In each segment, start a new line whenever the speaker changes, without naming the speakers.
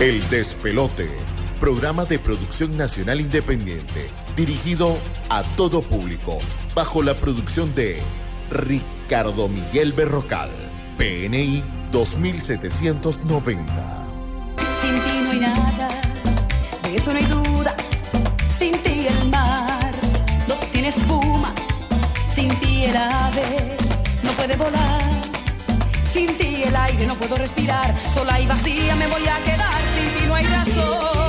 El Despelote, programa de producción nacional independiente, dirigido a todo público, bajo la producción de Ricardo Miguel Berrocal, PNI 2790.
Sin ti no hay nada, de eso no hay duda, sin ti el mar no tiene espuma, sin ti el ave no puede volar, sin ti el aire no puedo respirar, sola y vacía me voy a quedar. bailazo.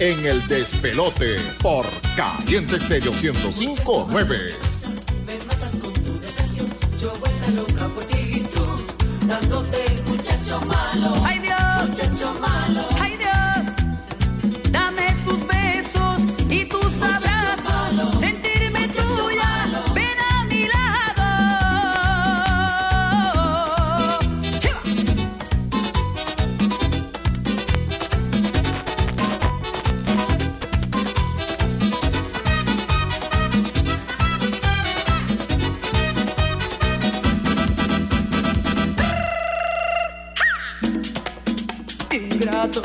en el
despelote por Caliente Estéreo 1059.
gato.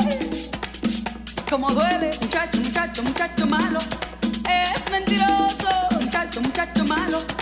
Ey, como duele, muchacho, muchacho, muchacho malo. Es mentiroso, muchacho, muchacho malo.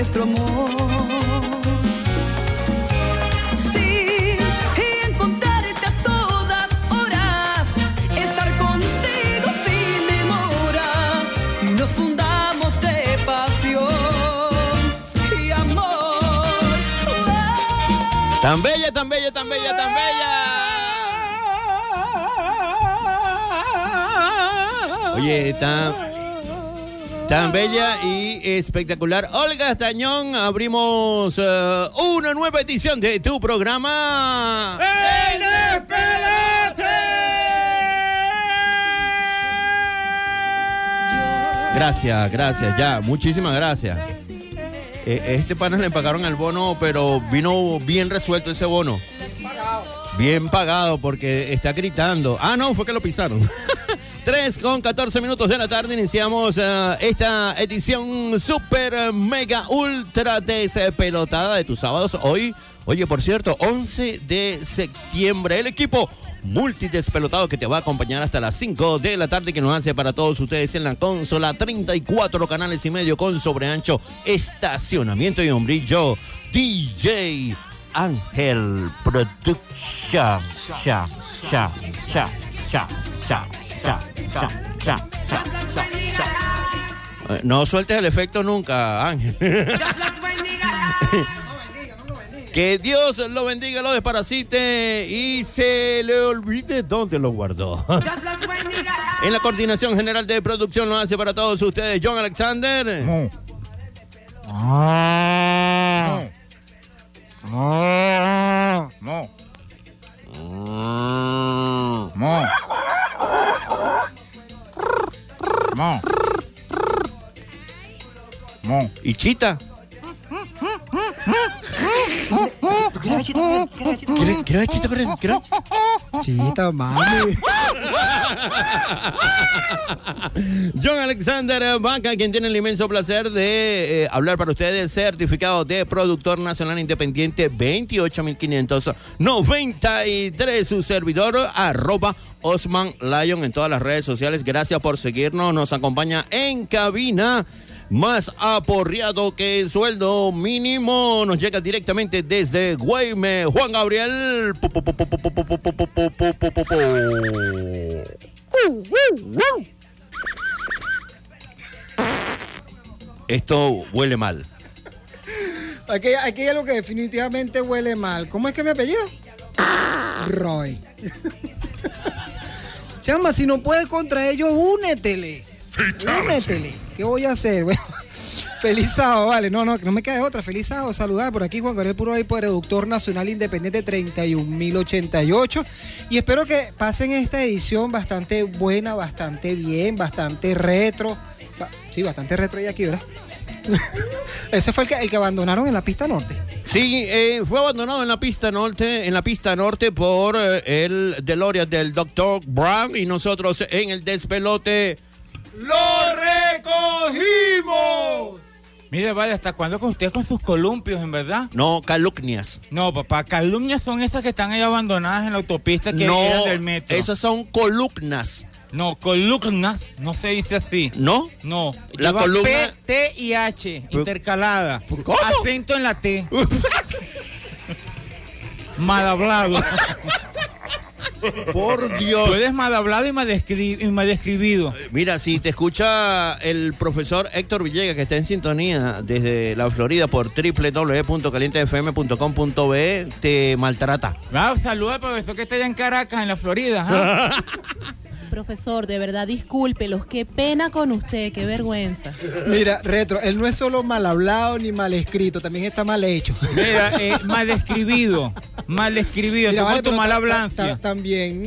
Nuestro amor. Sí, y encontrarte a todas horas, estar contigo sin demora, y nos fundamos de pasión y amor.
Tan bella, tan bella, tan bella, tan bella. Oye, tan, tan bella y espectacular. Olga Estañón, abrimos eh, una nueva edición de tu programa. Gracias, gracias, ya, muchísimas gracias. Eh, este pana le pagaron el bono, pero vino bien resuelto ese bono. Bien pagado porque está gritando. Ah, no, fue que lo pisaron. 3 con 14 minutos de la tarde iniciamos eh, esta edición super mega ultra despelotada de tus sábados. Hoy, oye, por cierto, 11 de septiembre. El equipo multidespelotado que te va a acompañar hasta las 5 de la tarde que nos hace para todos ustedes en la consola 34 canales y medio con sobreancho, estacionamiento y hombrillo. DJ Ángel Production. Cha, cha, cha, cha, cha, cha, cha, cha, cha, cha, cha. Eh, No sueltes el efecto nunca, Ángel. Que Dios lo bendiga, lo desparasite y se le olvide dónde lo guardó. En la coordinación general de producción lo hace para todos ustedes John Alexander.
Mo.
Mm.
Mo. Mo. Mo.
¿Y Chita? ¿Quieres quieres Chita corriendo? ¿Quieres?
Chita, mami.
John Alexander Vaca, quien tiene el inmenso placer de eh, hablar para ustedes, certificado de productor nacional independiente 28593, su servidor, arroba Osman Lion en todas las redes sociales. Gracias por seguirnos, nos acompaña en cabina más aporreado que el sueldo mínimo. Nos llega directamente desde Guayme, Juan Gabriel. Esto huele mal.
Aquí, aquí hay algo que definitivamente huele mal. ¿Cómo es que me apellido? Roy. Chama, si no puedes contra ellos, únetele. Únetele. ¿Qué voy a hacer? Bueno, feliz sábado, vale. No, no, no me quede otra. Feliz sábado. Saludar por aquí Juan Gabriel Puro ahí, productor nacional independiente 31088. Y espero que pasen esta edición bastante buena, bastante bien, bastante retro. Sí, bastante retro y aquí, ¿verdad? Ese fue el que, el que abandonaron en la pista norte.
Sí, eh, fue abandonado en la pista norte, en la pista norte por eh, el DeLorean del Dr. Brown y nosotros en el despelote lo recogimos.
Mire, vale, ¿hasta cuándo con usted con sus columpios, en verdad?
No, calumnias.
No, papá, calumnias son esas que están ahí abandonadas en la autopista que
no,
eran del metro.
esas son columnas.
No, columnas, no se dice así.
¿No?
No,
La
lleva
columna-
P, T y H, intercalada.
¿Cómo?
Acento en la T. Mal hablado.
Por Dios.
Tú eres mal hablado y mal, y mal describido.
Mira, si te escucha el profesor Héctor Villegas, que está en sintonía desde la Florida por www.calientefm.com.be, te maltrata.
Ah, saluda al profesor que está allá en Caracas, en la Florida. ¿ah?
Profesor, de verdad, discúlpelos. Qué pena con usted, qué vergüenza.
Mira, Retro, él no es solo mal hablado ni mal escrito, también está mal hecho.
Mira, eh, mal describido. Mal describido.
Mira, vale,
tu mala
ta- También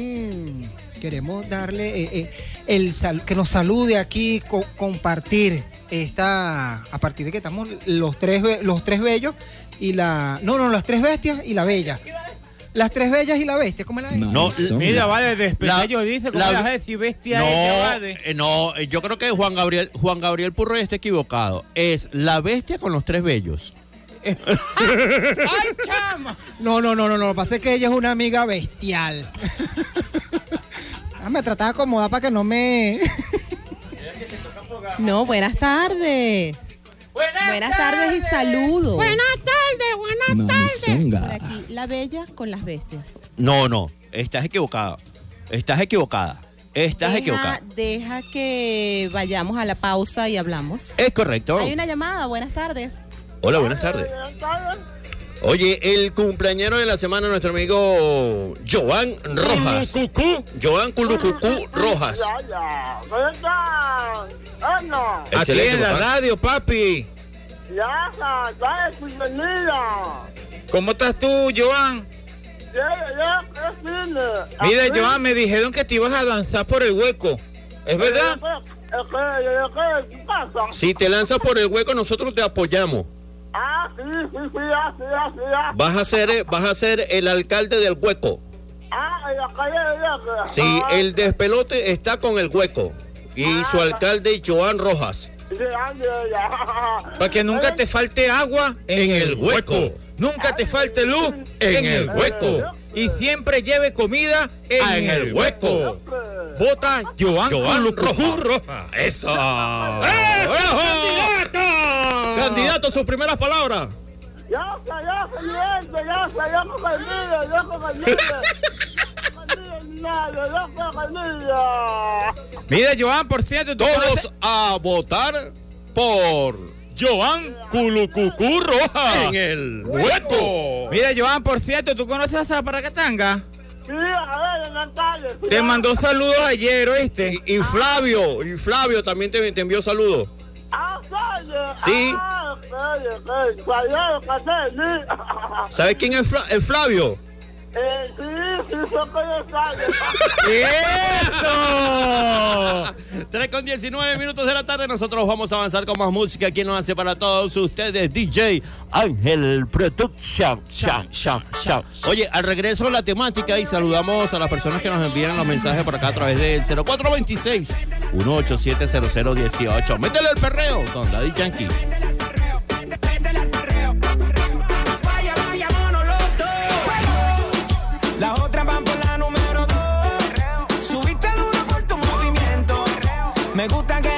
mm, queremos darle eh, eh, el sal- que nos salude aquí, co- compartir esta a partir de que estamos los tres los tres bellos y la no no las tres bestias y la bella. Las tres bellas y la bestia, ¿cómo es la
No,
Mira, vale, despecho
La-
dice, ¿cómo
la-
le vas a decir bestia
no,
ella, vale?
eh, no, eh, yo creo que Juan Gabriel, Juan Gabriel Purroy está equivocado. Es la bestia con los tres bellos.
¡Ay, chama!
No, no, no, no, no, lo que pasa es que ella es una amiga bestial. Ah, me trataba de acomodar para que no me
No, buenas tardes. Buenas tardes y saludos. Por aquí, la bella con las bestias.
No, no, estás equivocada. Estás equivocada. Estás
deja,
equivocada.
Deja que vayamos a la pausa y hablamos.
Es correcto.
Hay una llamada, buenas tardes.
Hola, buenas tardes. Oye, el cumpleañero de la semana, nuestro amigo Joan Rojas. Joan Culucucú Rojas.
Aquí en la radio, papi. ¿Cómo estás tú, Joan? Mira, Joan, me dijeron que te ibas a danzar por el hueco. ¿Es verdad?
¿Qué pasa?
Si te lanzas por el hueco, nosotros te apoyamos.
Ah, sí, sí, sí, ah, sí, ah, sí, ah.
Vas a ser, vas a ser el alcalde del hueco.
Ah, en la calle de Ah,
el despelote está con el hueco y su alcalde Joan Rojas.
sí.
Para que nunca te falte agua en,
En
el
el
hueco.
hueco.
Nunca te falte luz en, el hueco. Y siempre lleve comida en,
Ah, en
el hueco. Vota Joan,
Joan. ¡Eso!
¡Eso, candidato!
Candidato, sus primeras palabras.
Ya ya ya sé, ya ya ni nada, ya Carmilla.
Mira, Joan, por cierto, ¿tú
Todos
conoces
a votar por
Joan Culucucú Rojas.
en el hueco.
Mira, Joan, por cierto, ¿tú conoces a Zaparacatanga?
Sí, a ver, en la calle. sí,
Te mandó saludos ayer, ¿oíste?
Y, y Flavio, y Flavio también te, te envió saludos.
Ah.
Sí.
Ah.
¿Sabes quién es el Flavio?
Eh, sí, sí.
¡Eso!
3 con 19 minutos de la tarde, nosotros vamos a avanzar con más música. ¿Quién nos hace para todos ustedes? DJ Ángel Production. Oye, al regreso la temática y saludamos a las personas que nos envían los mensajes por acá a través del 0426 187 0018. Métele el perreo con Daddy Yankee.
Me gusta que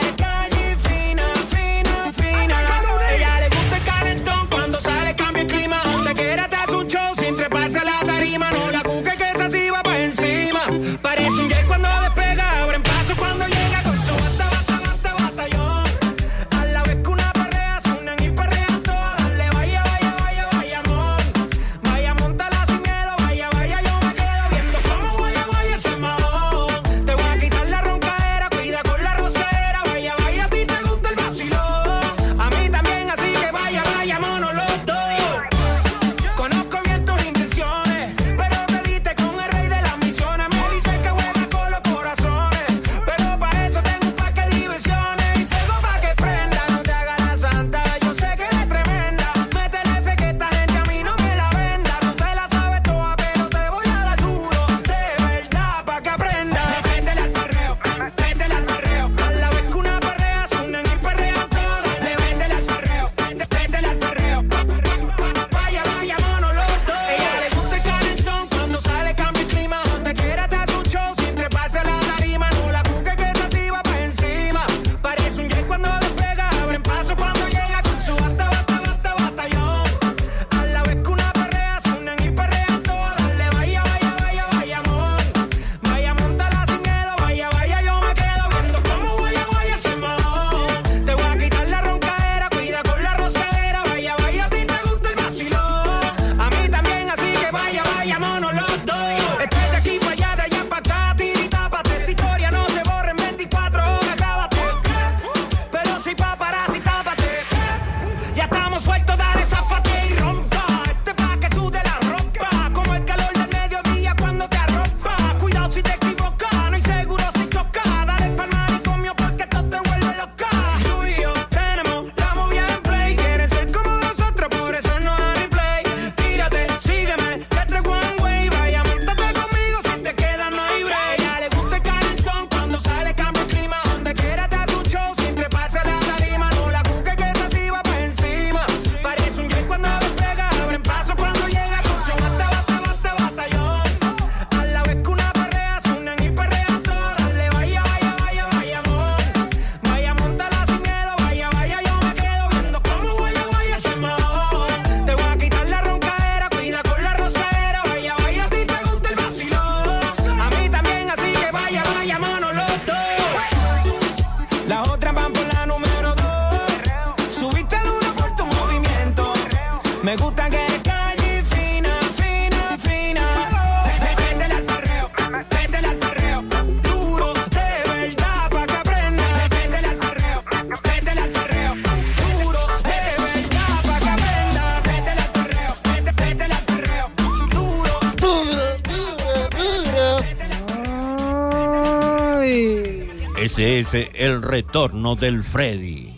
El
retorno del Freddy.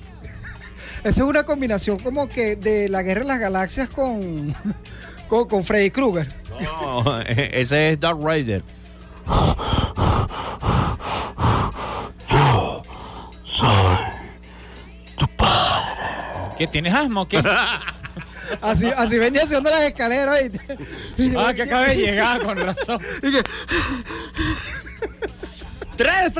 Esa es una combinación como que de la guerra de las galaxias con, con, con Freddy Krueger.
No, ese es Dark Rider.
¿Qué tienes asma o qué?
Así, así venía haciendo las escaleras. Y, y yo-
Ah, que acabé de llegar, con razón.
y que-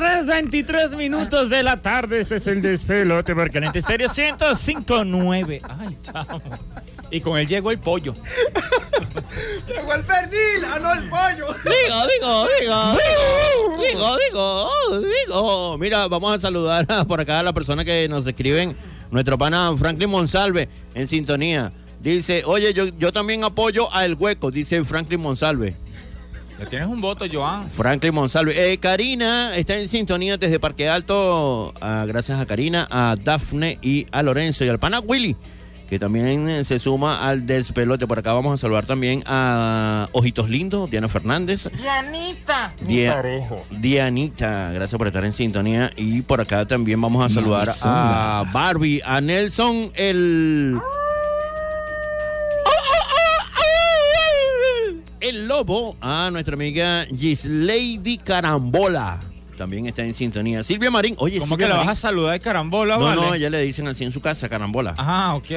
3, 3, 23 minutos de la tarde. Este es el despelote por Caliente Estéreo 105.9. Ay, chao. Y con él llegó el pollo.
Llegó el pernil, ah no el pollo.
Digo, digo, digo. Digo, digo, digo. Mira, vamos a saludar a- por acá a la persona que nos escriben. Nuestro pana Franklin Monsalve en sintonía. Dice, oye, yo, yo también apoyo a El Hueco, dice Franklin Monsalve.
Ya tienes un voto, Joan.
Franklin Monsalve. Eh, Karina está en sintonía desde Parque Alto. ah, gracias a Karina, a Dafne y a Lorenzo y al pana Willy, que también eh, se suma al despelote. Por acá vamos a saludar también a Ojitos Lindos, Diana Fernández.
Dianita.
Dia- Dianita, gracias por estar en sintonía. Y por acá también vamos a saludar a Barbie, a Nelson, el. El lobo, a nuestra amiga Gislady Carambola. También está en sintonía. Silvia Marín, oye,
¿Cómo
Silvia
que la vas a saludar de carambola,
No,
vale?
no, ya le dicen así en su casa, Carambola.
Ah, ok.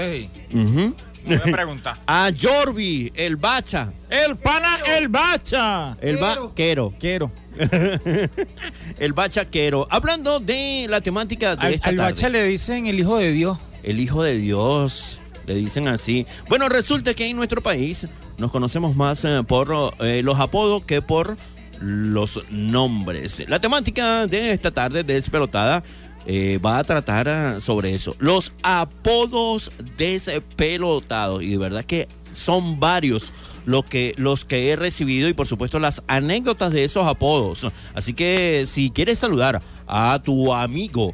Me voy a preguntar.
A Jorvi, el bacha,
El pana, el bacha.
el
Quiero.
vaquero.
Quiero.
el bachaquero. Hablando de la temática de
Al,
esta
al
tarde.
bacha le dicen el hijo de Dios.
El hijo de Dios. Le dicen así. Bueno, resulta que en nuestro país nos conocemos más eh, por eh, los apodos que por los nombres. La temática de esta tarde despelotada eh, va a tratar sobre eso. Los apodos despelotados. Y de verdad que son varios lo que, los que he recibido y por supuesto las anécdotas de esos apodos. Así que si quieres saludar a tu amigo,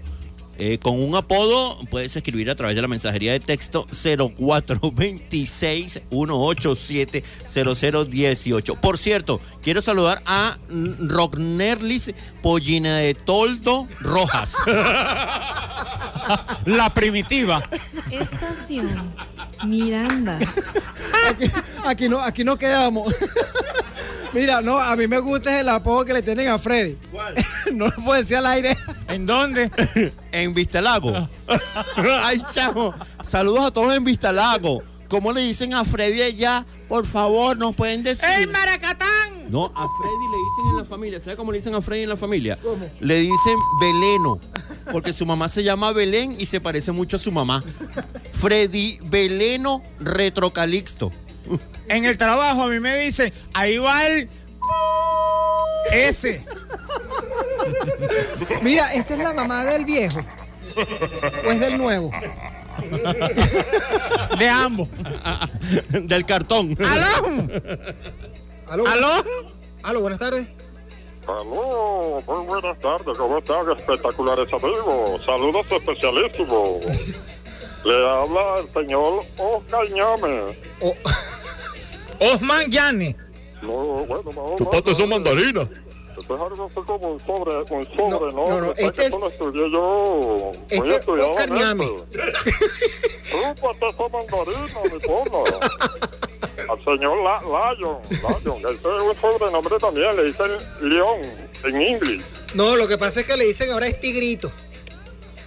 eh, con un apodo puedes escribir a través de la mensajería de texto 0426-187-0018. Por cierto, quiero saludar a Rognerlis Pollina de Toldo Rojas.
La primitiva.
Estación Miranda.
Aquí, aquí no, aquí no quedamos. Mira, no, a mí me gusta el apodo que le tienen a Freddy. no lo puedo decir al aire.
¿En dónde?
en Vistalago. Ay, chamo. Saludos a todos en Vistalago. ¿Cómo le dicen a Freddy allá? Por favor, nos pueden decir.
¡El Maracatán!
No, a Freddy le dicen en la familia. ¿Sabe cómo le dicen a Freddy en la familia? Le dicen Beleno. Porque su mamá se llama Belén y se parece mucho a su mamá. Freddy Beleno Retrocalixto.
En el trabajo a mí me dicen, ahí va el... Ese.
Mira, esa es la mamá del viejo. ¿O es del nuevo?
De ambos.
Del cartón.
¡Aló!
¿Aló?
¿Aló?
Aló, buenas tardes.
Aló, muy buenas tardes, ¿cómo están espectaculares amigos? Saludos especialísimos. Le habla el señor Oscar Ñame.
Oh,
Osman Yane.
No, bueno, no,
Chupate son mandarinas.
Esto es algo así como un sobre, un sobre,
No,
¿no?
no, no, este es-
estudié yo muy
este es. Oscar Ñame.
Chúpate esa mandarina, mi pana. Al señor La Lion, Lion, ese es un sobrenombre también, le dicen León en inglés.
no, lo que pasa es que le dicen ahora es tigrito.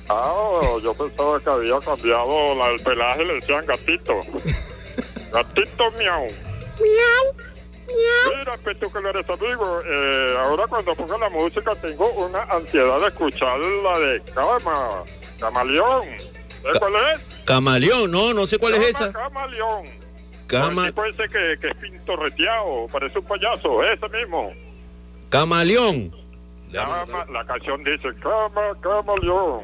Ah, yo pensaba que había cambiado la, el pelaje, le decían gatito. Gatito miau. Miau. Mira, pues tú que no eres amigo, eh, ahora cuando pongo la música tengo una ansiedad de escuchar la de Cama, Camaleón. ¿Sabes cuál es?
Camaleón, no, no sé cuál es
Cama,
esa.
Camaleón.
Cama,
El tipo ese que, que es pintorreteado, parece un payaso, ese mismo.
camaleón.
Cama, la canción dice Cama, Camaleón.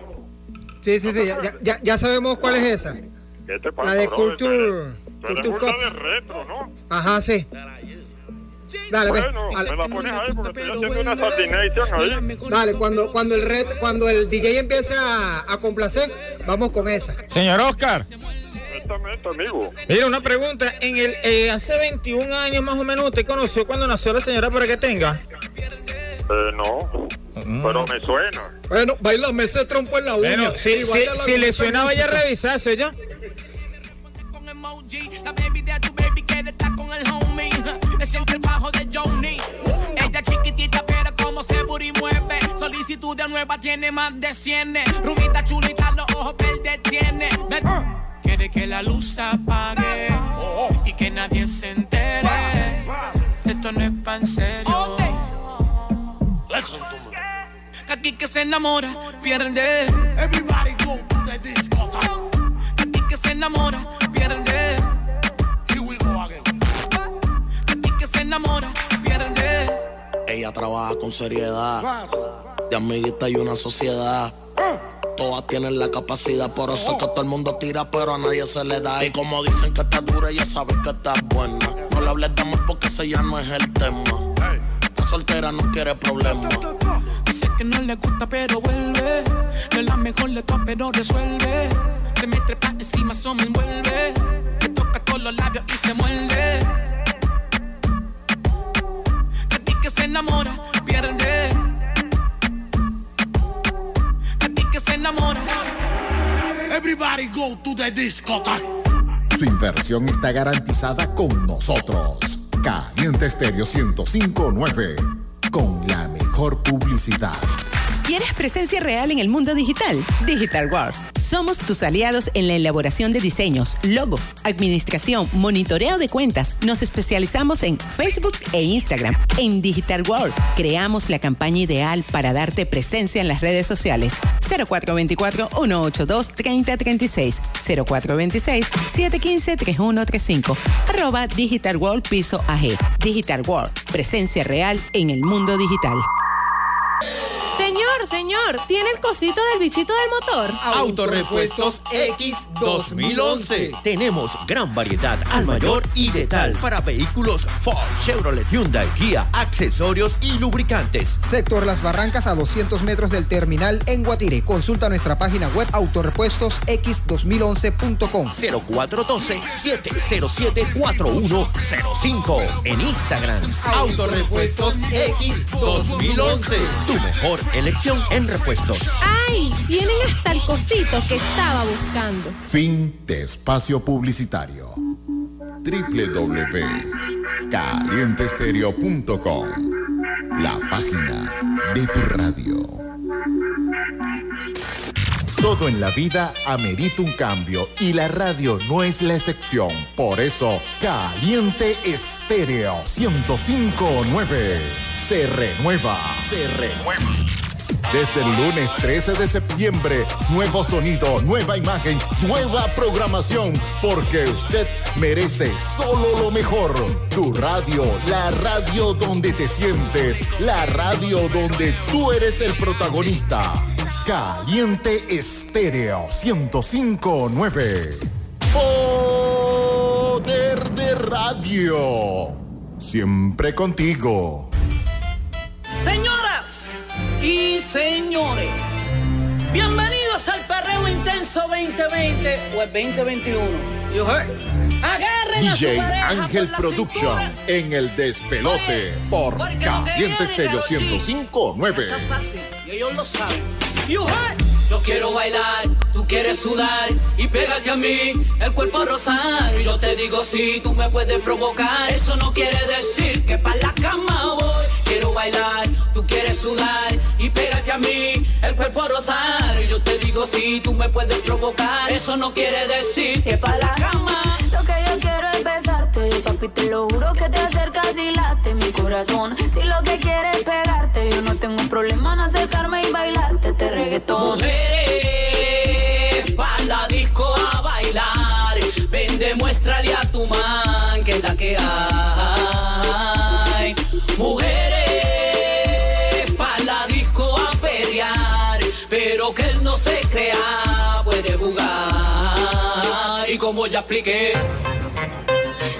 Sí, sí, sí, ya, ya- ya, sabemos cuál es esa.
¿Qué te pasa,
La de
brother?
Culture.
Tú
Culture
de retro, ¿no?
Ajá, sí. Dale, ve.
Bueno,
Dale.
me la pones ahí porque estoy haciendo una sardination ahí.
Dale, cuando, cuando el red, cuando el DJ empiece a, a complacer, vamos con esa.
Señor Oscar,
Exactamente, amigo.
mira una pregunta. En el eh, hace 21 años más o menos, ¿usted conoció cuando nació la señora para que tenga?
Eh, no, pero me suena.
Bueno, bailame ese trompo en la uña.
Bueno, si,
Y
si, si le suena, vaya a revisarse yo.
La baby de tu baby que está con el homie. Le siente el bajo de Johnny. Ella chiquitita, pero como se booty mueve. Solicitud de nueva tiene más de 100. Rubita chulita, los ojos verdes tiene. Ve- Quiere que la luz se apague y que nadie se entere. Esto no es pan serio. Aquí que se enamora, pierde. Everybody go to the disco. Aquí que se enamora, pierde. Que se enamora, pierde.
Ella trabaja con seriedad. De amiguita y una sociedad. Todas tienen la capacidad, por eso es que todo el mundo tira, pero a nadie se le da. Y como dicen que está dura, ella sabe que está buena. No le hables de amor porque ese ya no es el tema. La soltera no quiere problemas.
Dice que no le gusta, pero vuelve. No es la mejor de todas, pero resuelve. Se me trepa encima, eso me envuelve. Se toca con los labios y se muerde. Aquí que se enamora, pierde. Aquí que se enamora.
Everybody go to the discotheque.
Su inversión está garantizada con nosotros. Caliente Estéreo 1059. Con la mejor publicidad.
¿Quieres presencia real en el mundo digital? Digital World. Somos tus aliados en la elaboración de diseños, logo, administración, monitoreo de cuentas. Nos especializamos en Facebook e Instagram. En Digital World creamos la campaña ideal para darte presencia en las redes sociales. 0424-182-3036. 0426-715-3135. Arroba Digital World Piso AG. Digital World. Presencia real en el mundo digital.
Señor, señor, ¿tiene el cosito del bichito del motor?
Autorepuestos X 2011. Tenemos gran variedad al mayor y de tal para vehículos Ford, Chevrolet, Hyundai, Kia, accesorios y lubricantes.
Sector Las Barrancas a 200 metros del terminal en Guatire. Consulta nuestra página web autorepuestosx2011.com.
0412-707-4105 en Instagram. Autorepuestos X 2011. Tu mejor elección en repuestos.
¡Ay! Tienen hasta el cosito que estaba buscando.
Fin de espacio publicitario. www.calientestereo.com La página de tu radio. Todo en la vida amerita un cambio y la radio no es la excepción. Por eso, Caliente Estéreo 1059 se renueva, se renueva. Desde el lunes 13 de septiembre, nuevo sonido, nueva imagen, nueva programación, porque usted merece solo lo mejor. Tu radio, la radio donde te sientes, la radio donde tú eres el protagonista. Caliente Estéreo 1059. Poder de radio. Siempre contigo.
Señoras y señores, bienvenidos al Perreo Intenso 2020 o el 2021. You heard? Agarren a su
DJ
pareja
Ángel Production
cintura.
en el despelote por Caliente Estéreo
de aquí
1059.
Está fácil y ellos lo saben. Yo quiero bailar, tú quieres sudar y pégate a mí el cuerpo rosar. Yo te digo si tú me puedes provocar, eso no quiere decir que para la cama voy. Quiero bailar, tú quieres sudar y pégate a mí el cuerpo rosar. Yo te digo si tú me puedes provocar, eso no quiere decir que para la cama.
Papi, te lo juro que te acercas y late mi corazón. Si lo que quieres es pegarte, yo no tengo problema en acercarme y bailarte este reggaetón.
Mujeres, pa' la disco a bailar. Ven, demuéstrale a tu man que es la que hay. Mujeres, pa' la disco a pelear. Pero que él no se crea, puede jugar. Y como ya expliqué.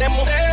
Temos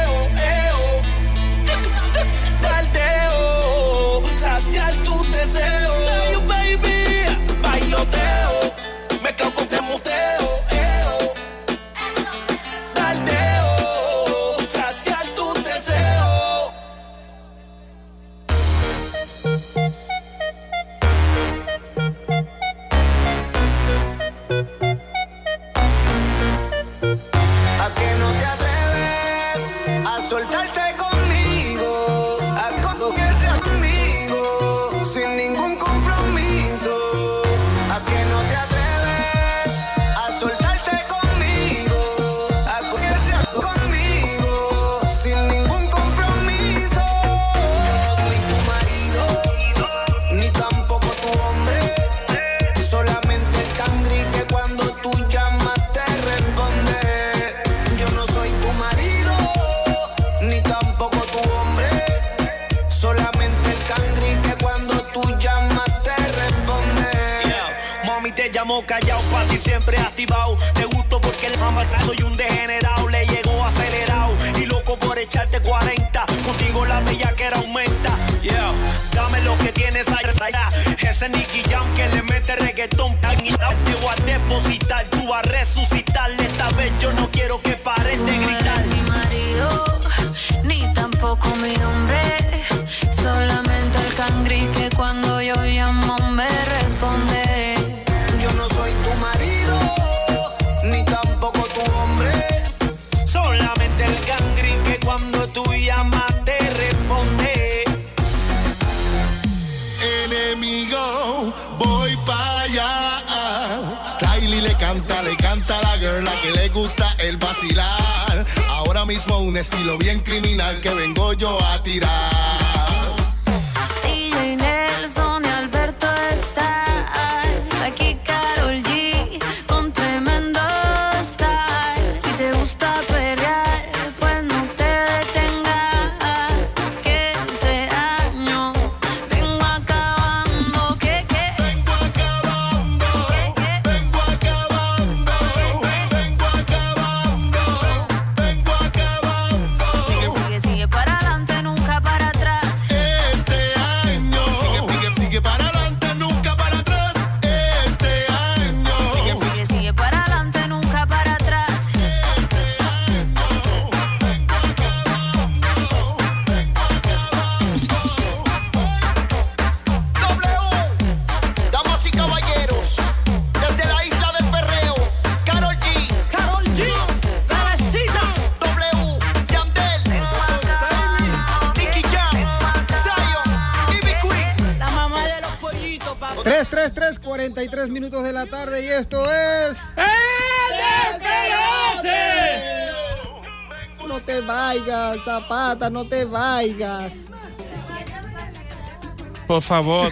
por
favor.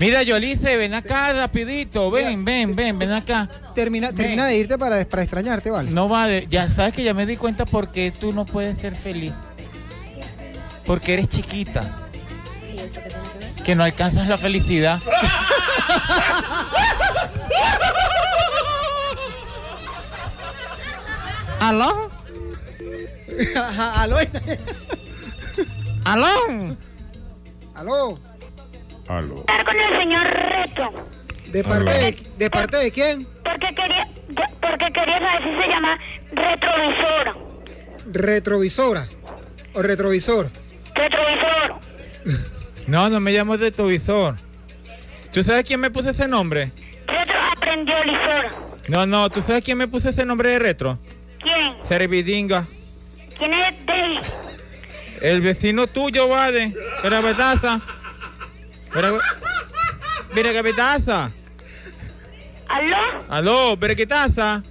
Mira, Yolice, ven acá rapidito. Ven, ven, ven, ven acá.
Termina, termina de irte para, para extrañarte, ¿vale?
No vale. Ya sabes que ya me di cuenta porque tú no puedes ser feliz. Porque eres chiquita. Que? Que no alcanzas la felicidad. ¿Aló?
¿Aló?
¿Aló?
¿Aló?
Estar con el señor Reto.
¿De parte de, de parte de quién?
Porque quería, porque quería saber si se llama retrovisor.
Retrovisora. O retrovisor.
Retrovisor.
No, no me llamo de tu visor. ¿Tú sabes quién me puso ese nombre?
Retro aprendió lisor.
No, no, ¿tú sabes quién me puso ese nombre de retro?
¿Quién?
Servidinga.
¿Quién es David?
El vecino tuyo, vale. Pero betaza. Pero... Mira que betaza.
¿Aló?
Aló, pero qué taza.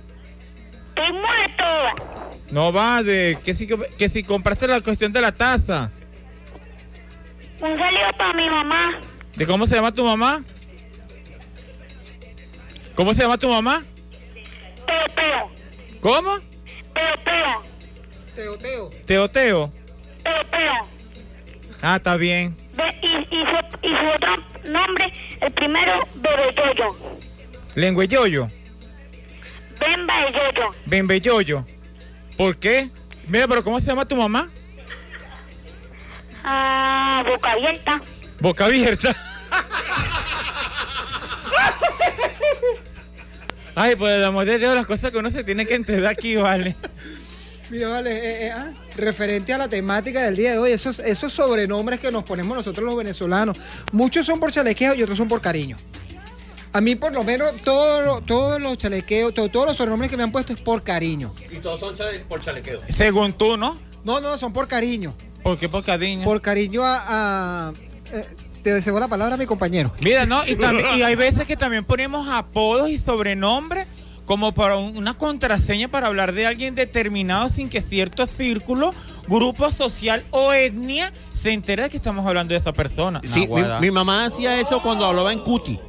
Estoy muerto.
No vale, que si, que si compraste la cuestión de la taza.
Un saludo para mi mamá.
¿De cómo se llama tu mamá? ¿Cómo se llama tu mamá?
Teo, teo.
¿Cómo?
Teo, teo.
Teo, teo.
Teoteo.
Teo, teo.
Ah, está bien.
Ve- y, y, su, y su otro nombre, el primero, Bebe Yoyo.
Lengüeyoyo.
Bemba de Yoyo.
Bembeyoyo. ¿Por qué? Mira, pero ¿cómo se llama tu mamá?
Ah, boca abierta.
Boca abierta. Ay, pues el amor de Dios, las cosas que uno se tiene que enterar aquí, vale.
Mira, vale, eh, eh, ah, referente a la temática del día de hoy, esos, esos sobrenombres que nos ponemos nosotros los venezolanos, muchos son por chalequeo y otros son por cariño. A mí por lo menos todo todos los chalequeos, to- todos los sobrenombres que me han puesto es por cariño.
Y todos son por chalequeo.
Según tú, ¿no?
No, no, son por cariño.
¿Por qué por cariño?
Por cariño a... a eh, te deseo la palabra a mi compañero.
Mira, ¿no? Y, también- y hay veces que también ponemos apodos y sobrenombres como para un- una contraseña para hablar de alguien determinado sin que cierto círculo, grupo social o etnia se entere de que estamos hablando de esa persona.
Sí, mi, mamá hacía eso cuando hablaba en cuti.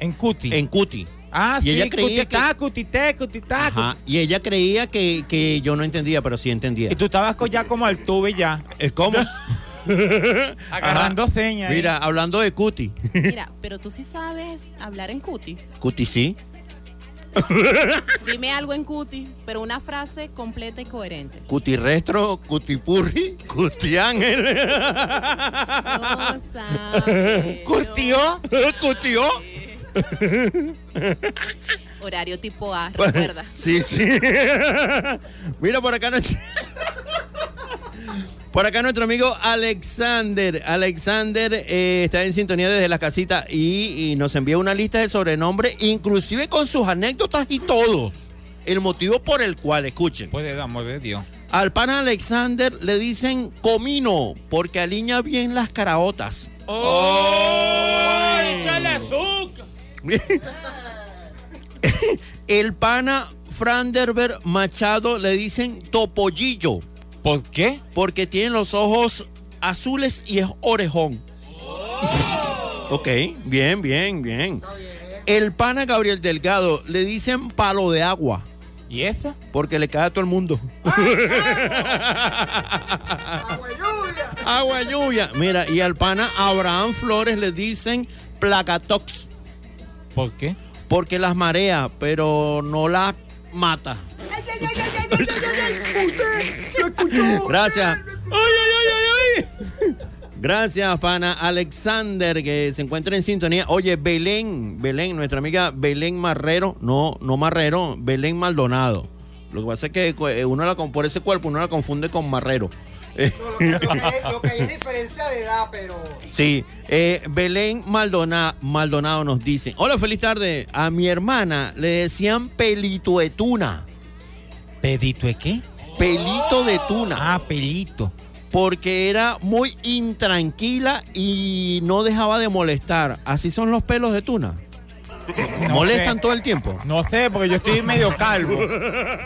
¿En cuti?
En cuti.
Ah,
y
sí,
ella creía
cutitá,
que...
cutité, cutitá,
Ajá, y ella creía que, que yo no entendía, pero sí entendía.
Y tú estabas ya como al tuve ya.
¿Es como?
Agarrando señas. ¿eh?
Mira, hablando de cuti.
Mira, pero tú sí sabes hablar en cuti.
Cuti sí.
Dime algo en cuti, pero una frase completa y coherente.
Cuti restro, cuti purri, cuti ángel.
¿Curtió?
¿Curtió?
Horario tipo A, recuerda.
Sí, sí. Mira por acá nuestro... Por acá nuestro amigo Alexander. Alexander eh, está en sintonía desde la casita y, y nos envía una lista de sobrenombres, inclusive con sus anécdotas y todos. El motivo por el cual, escuchen.
Pues de amor de Dios.
Al pan Alexander le dicen comino porque aliña bien las caraotas.
¡Oh! ¡Échale azúcar!
El pana Franderberg Machado le dicen topollillo.
¿Por qué?
Porque tiene los ojos azules y es orejón. ok, bien, bien, bien. El pana Gabriel Delgado le dicen palo de agua.
¿Y eso?
Porque le cae a todo el mundo. Agua lluvia. Mira, y al pana Abraham Flores le dicen placatox.
¿Por qué?
Porque las marea, pero no las mata. Gracias. Gracias, pana Alexander, que se encuentra en sintonía. Oye, Belén, Belén, nuestra amiga Belén Marrero, no, no Marrero, Belén Maldonado. Lo que pasa es que eh, uno la por ese cuerpo uno la confunde con Marrero. Eh,
Lo que hay es diferencia de edad, pero...
Sí, eh, Belén Maldona- Maldonado nos dice, hola, feliz tarde. A mi hermana le decían pelito de tuna.
¿Pedito de qué?
Pelito de tuna.
Ah, pelito.
Porque era muy intranquila y no dejaba de molestar. Así son los pelos de tuna. ¿Molestan
sé.
todo el tiempo?
No sé, porque yo estoy medio calvo.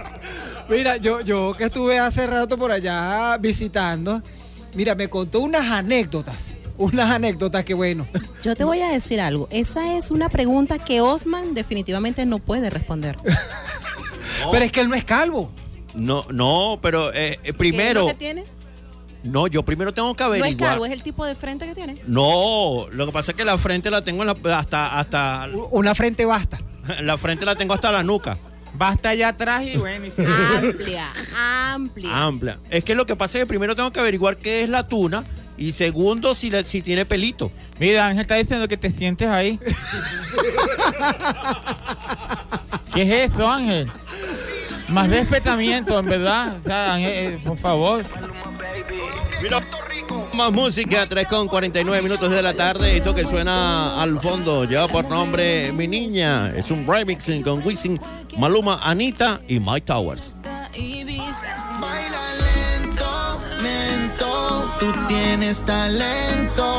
Mira, yo, yo que estuve hace rato por allá visitando, mira, me contó unas anécdotas. Unas anécdotas que bueno.
Yo te voy a decir algo. Esa es una pregunta que Osman definitivamente no puede responder.
Pero es que él no es calvo.
No, no, pero eh, eh,
¿Qué es
primero,
lo que tiene?
No, yo primero tengo que averiguar.
No es es el tipo de frente que tiene.
No, lo que pasa es que la frente la tengo la, hasta, hasta.
Una frente basta.
La frente la tengo hasta la nuca.
Basta allá atrás y bueno. Y.
Amplia, amplia.
Amplia. Es que lo que pasa es que primero tengo que averiguar qué es la tuna y segundo si, le, si tiene pelito.
Mira, Ángel está diciendo que te sientes ahí. ¿Qué es eso, Ángel? Más respetamiento, en verdad. O sea, Ángel, eh, por favor.
Más música, 3 con 49 minutos de la tarde. Esto que suena al fondo lleva por nombre Mi Niña. Es un remixing con Wisin, Maluma, Anita y Mike Towers.
Baila lento, lento, tú tienes talento.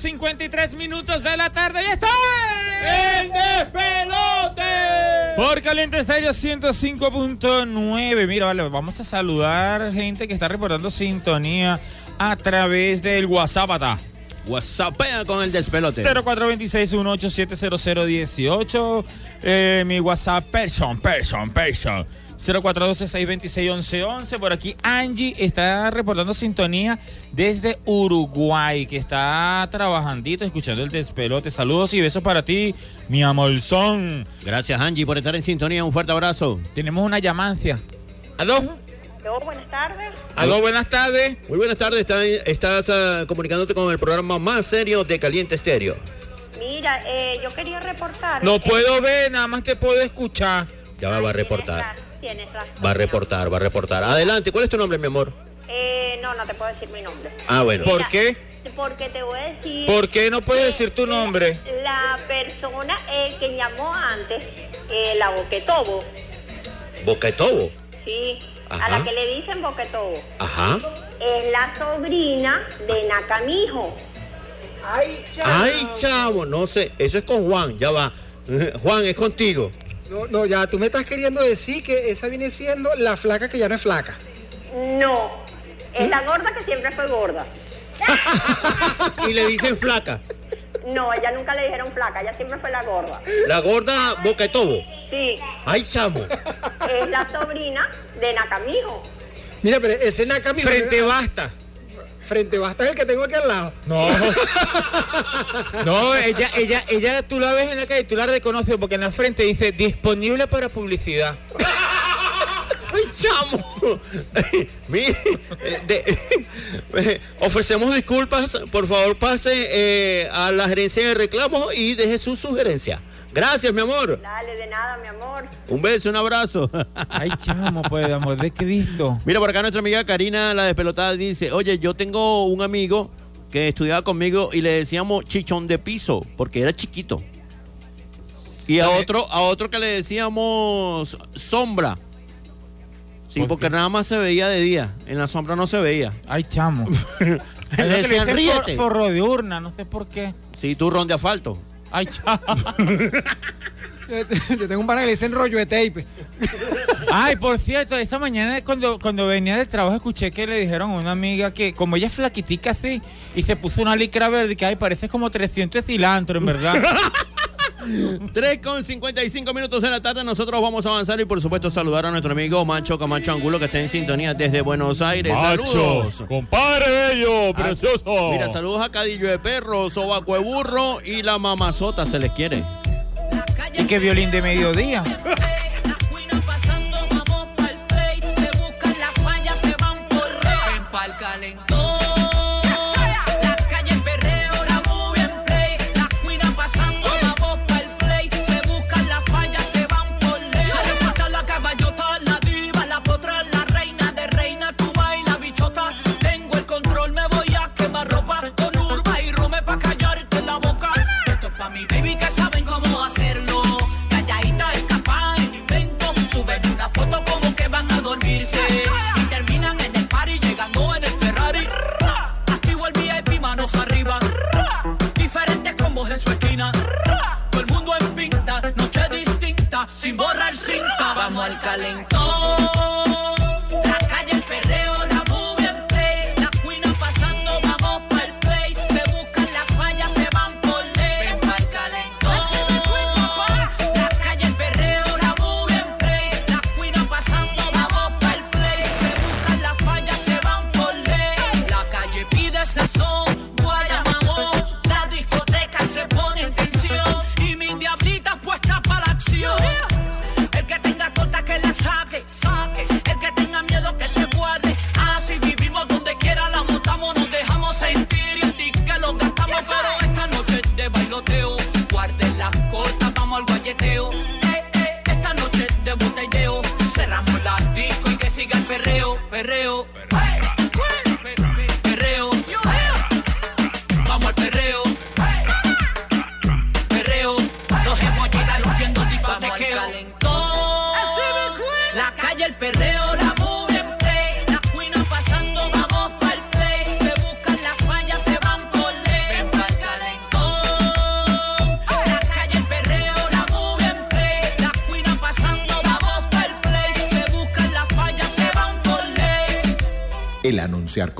53 minutos de la tarde. ¡Y está! ¡El despelote! Por Caliente Estéreo 105.9. Mira, vale, vamos a saludar gente que está reportando sintonía a través del WhatsApp. ¿tá?
WhatsAppea con el despelote.
0426-187018. Eh, mi WhatsApp, person, person, person.
0412-626-1111. Por aquí Angie está reportando sintonía desde Uruguay, que está trabajandito, escuchando el despelote. Saludos y besos para ti, mi amolzón.
Gracias Angie por estar en sintonía. Un fuerte abrazo.
Tenemos una llamancia. ¿Aló?
Aló, buenas tardes.
Aló, buenas tardes.
Muy buenas tardes. Está- Estás ah, comunicándote con el programa más serio de Caliente Estéreo.
Mira, eh, yo quería reportar.
No
eh,
puedo ver, nada más te puedo escuchar.
Ya va a reportar.
Tienes razón.
Va a reportar, va a reportar. Adelante, ¿cuál es tu nombre, mi amor?
Eh, no, no te puedo decir mi nombre.
Ah, bueno.
¿Por qué?
Porque te voy a decir.
¿Por qué no puedes decir tu nombre?
La persona eh, que llamó antes, eh, la Boquetobo,
Boca de Tobo.
sí,
Ajá.
a la que le dicen Boquetobo,
Ajá.
es la sobrina de Nakamijo.
Ay,
Ay, chamo, no sé. Eso es con Juan, ya va. Juan, es contigo.
No, no, ya, tú me estás queriendo decir que esa viene siendo la flaca que ya no es flaca.
No, es la gorda que siempre fue gorda.
Y le dicen flaca.
No, ella nunca le dijeron flaca, ella siempre fue la gorda.
La gorda Boca de Tobo.
Sí,
Ay, chamo.
es la sobrina de Nakamijo.
Mira, pero ese Nakami.
Frente basta.
Frente basta es el que tengo aquí al lado.
No. No, ella, ella, ella, tú la ves en la calle, tú la reconoces porque en la frente dice disponible para publicidad.
¡Ay, chamo! Mire, eh, ofrecemos disculpas. Por favor, pase eh, a la gerencia de reclamos y deje su sugerencia. Gracias, mi amor.
Dale, de nada, mi amor.
Un beso, un abrazo.
Ay, chamo, pues, amor de Cristo.
Mira, por acá nuestra amiga Karina, la despelotada, dice, oye, yo tengo un amigo que estudiaba conmigo y le decíamos chichón de piso, porque era chiquito. Y a otro, a otro que le decíamos sombra. Sí, porque nada más se veía de día. En la sombra no se veía.
Ay, chamo.
le decían, ríete.
forro de urna, no sé por qué.
Sí, turrón de asfalto.
Ay, chamo.
Yo tengo un pana que le dicen rollo de tape.
Ay, por cierto, esta mañana cuando, cuando venía del trabajo escuché que le dijeron a una amiga que como ella es flaquitica así y se puso una licra verde que ay, parece como 300 de cilantro, en verdad.
3 con 55 minutos de la tarde, nosotros vamos a avanzar y por supuesto saludar a nuestro amigo Macho Camacho Angulo que está en sintonía desde Buenos Aires.
Macho,
saludos.
compadre bello,
Ah,
precioso.
Mira, saludos a Cadillo de Perro, Sobaco de Burro y la mamazota se les quiere.
Y que violín de mediodía.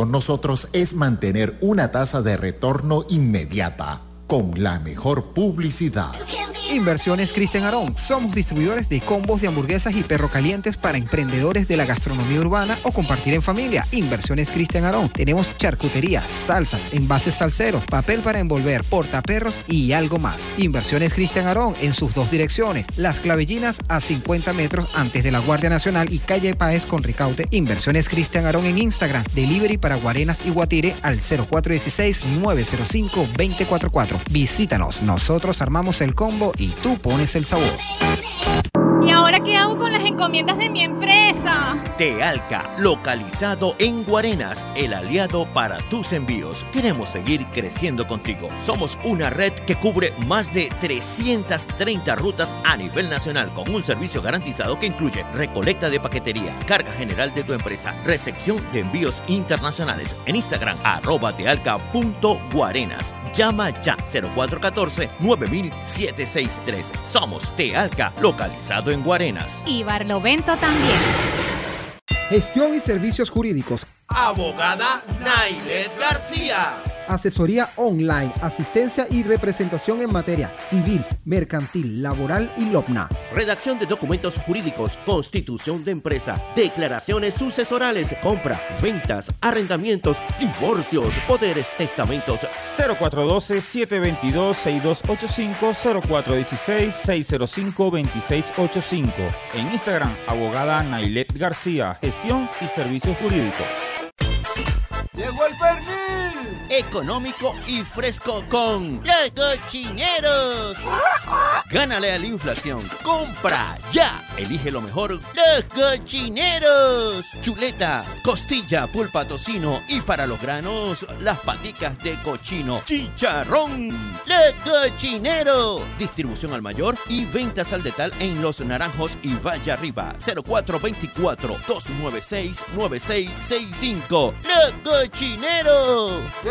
con
nosotros es mantener una tasa de retorno inmediata con la mejor publicidad.
Inversiones Cristian Arón. Somos distribuidores de combos de hamburguesas y perro calientes para emprendedores de la gastronomía urbana o compartir en familia. Inversiones Cristian Arón. Tenemos charcutería, salsas, envases salseros, papel para envolver, portaperros y algo más. Inversiones Cristian Arón en sus dos direcciones. Las clavellinas a 50 metros antes de la Guardia Nacional y calle Paez con Ricaute. Inversiones Cristian Arón en Instagram. Delivery para Guarenas y Guatire al 0416-905-244. Visítanos. Nosotros armamos el combo y tú pones el sabor.
¿Y ahora qué hago con las encomiendas de mi
Tealca, localizado en Guarenas, el aliado para tus envíos. Queremos seguir creciendo contigo. Somos una red que cubre más de 330 rutas a nivel nacional con un servicio garantizado que incluye recolecta de paquetería, carga general de tu empresa, recepción de envíos internacionales. En Instagram, arroba tealca.guarenas. Llama ya 0414-9763. Somos Tealca, localizado en Guarenas.
Y Barlovento también.
Gestión y servicios jurídicos.
Abogada Nailet García.
Asesoría online, asistencia y representación en materia civil, mercantil, laboral y LOPNA.
Redacción de documentos jurídicos, constitución de empresa, declaraciones sucesorales, compra, ventas, arrendamientos, divorcios, poderes, testamentos.
0412-722-6285, 0416-605-2685. En Instagram, abogada Nailet García, gestión y servicios jurídicos.
¡Llegó el pernil!
Económico y fresco con Los Cochineros. Gánale a la inflación. Compra ya. Elige lo mejor. Los Cochineros. Chuleta, costilla, pulpa, tocino y para los granos, las paticas de cochino. Chicharrón. Los Cochineros. Distribución al mayor y ventas al detal en Los Naranjos y Valle Arriba. 0424-296-9665. Los Cochineros.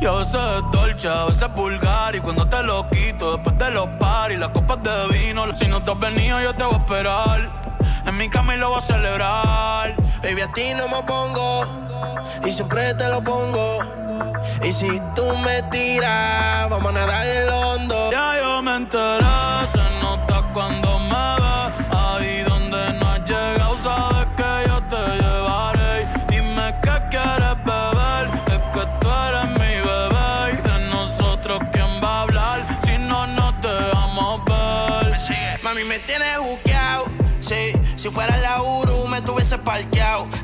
Y a veces es dolce, a veces es vulgar. Y cuando te lo quito, después de los paris Las copas de vino, si no te has venido yo te voy a esperar. En mi cama y lo voy a celebrar.
Baby, a ti no me pongo. Y siempre te lo pongo. Y si tú me tiras, vamos a nadar el hondo.
Ya yo me enteré, se nota cuando me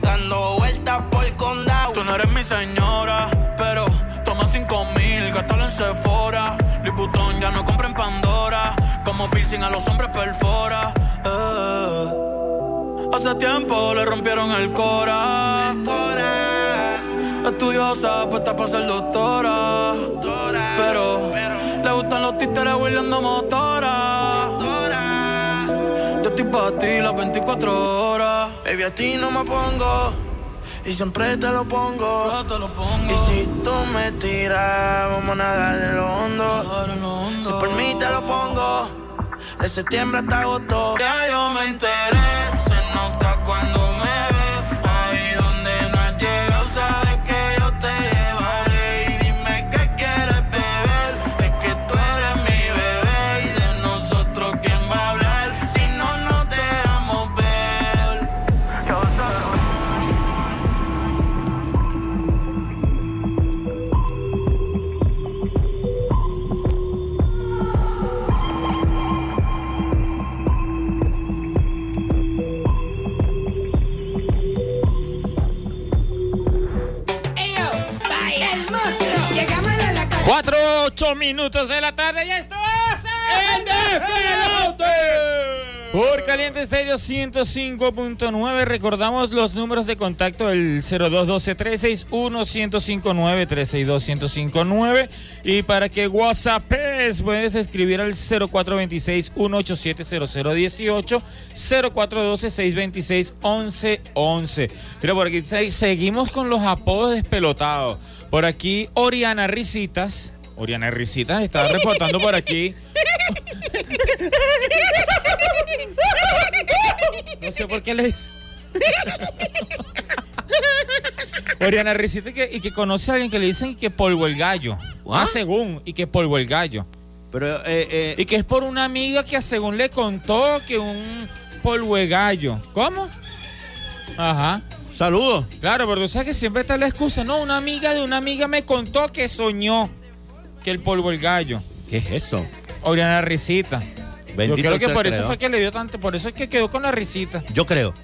Dando vueltas por el condado.
Tú no eres mi señora, pero toma cinco mil, gástalo en Sephora. Louis ya no compra en Pandora. Como piercing a los hombres perfora. eh. Hace tiempo le rompieron el cora. Estudiosa, puesta para ser doctora. Pero le gustan los títeres huirleando motora. Para ti las 24 horas.
Baby, a ti no me pongo. Y siempre te lo pongo. Y si tú me tiras, vamos a nadar en lo hondo. Si por mí te lo pongo. De septiembre hasta agosto.
Ya yo me enteré, se nota cuando
8 minutos de la tarde y esto es
el despelote.
Por Caliente Estéreo 105.9 recordamos los números de contacto el 0212-361-1059, 362-1059 y para que WhatsApp es, puedes escribir al 0426-187-0018, 0412-626-1111. Mira, por aquí seguimos con los apodos despelotados. Por aquí Oriana Risitas Oriana Risitas estaba reportando por aquí. No sé por qué le dice. Oriana Risita y que, y que conoce a alguien que le dicen que polvo el gallo. Ah, según, y que polvo el gallo.
Pero, eh,
y que es por una amiga que según le contó que un polvo de gallo. ¿Cómo? Ajá.
Saludos.
Claro, pero tú sabes que siempre está la excusa. No, una amiga de una amiga me contó que soñó que el polvo el gallo.
¿Qué es eso?
Oriana Risita. Yo
Bendito
creo que por eso fue que le dio tanto, por eso es que quedó con la risita.
Yo creo.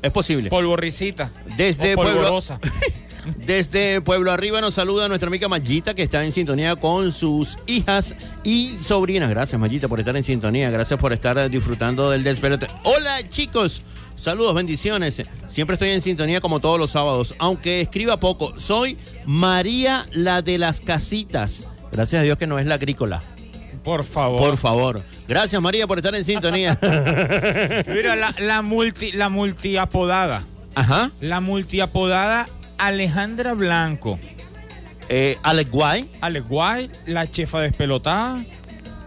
Es posible.
Polvo risita.
Desde Pueblo,
polvorosa.
desde Pueblo Arriba nos saluda nuestra amiga Mayita que está en sintonía con sus hijas y sobrinas. Gracias Mayita por estar en sintonía. Gracias por estar disfrutando del despelote. Hola chicos. Saludos, bendiciones. Siempre estoy en sintonía como todos los sábados, aunque escriba poco. Soy María la de las casitas. Gracias a Dios que no es la agrícola.
Por favor.
Por favor. Gracias María por estar en sintonía.
Mira, la, la multi, la multiapodada.
Ajá.
La multiapodada Alejandra Blanco.
Eh, Alex Guay.
Alex Guay, la chefa despelotada,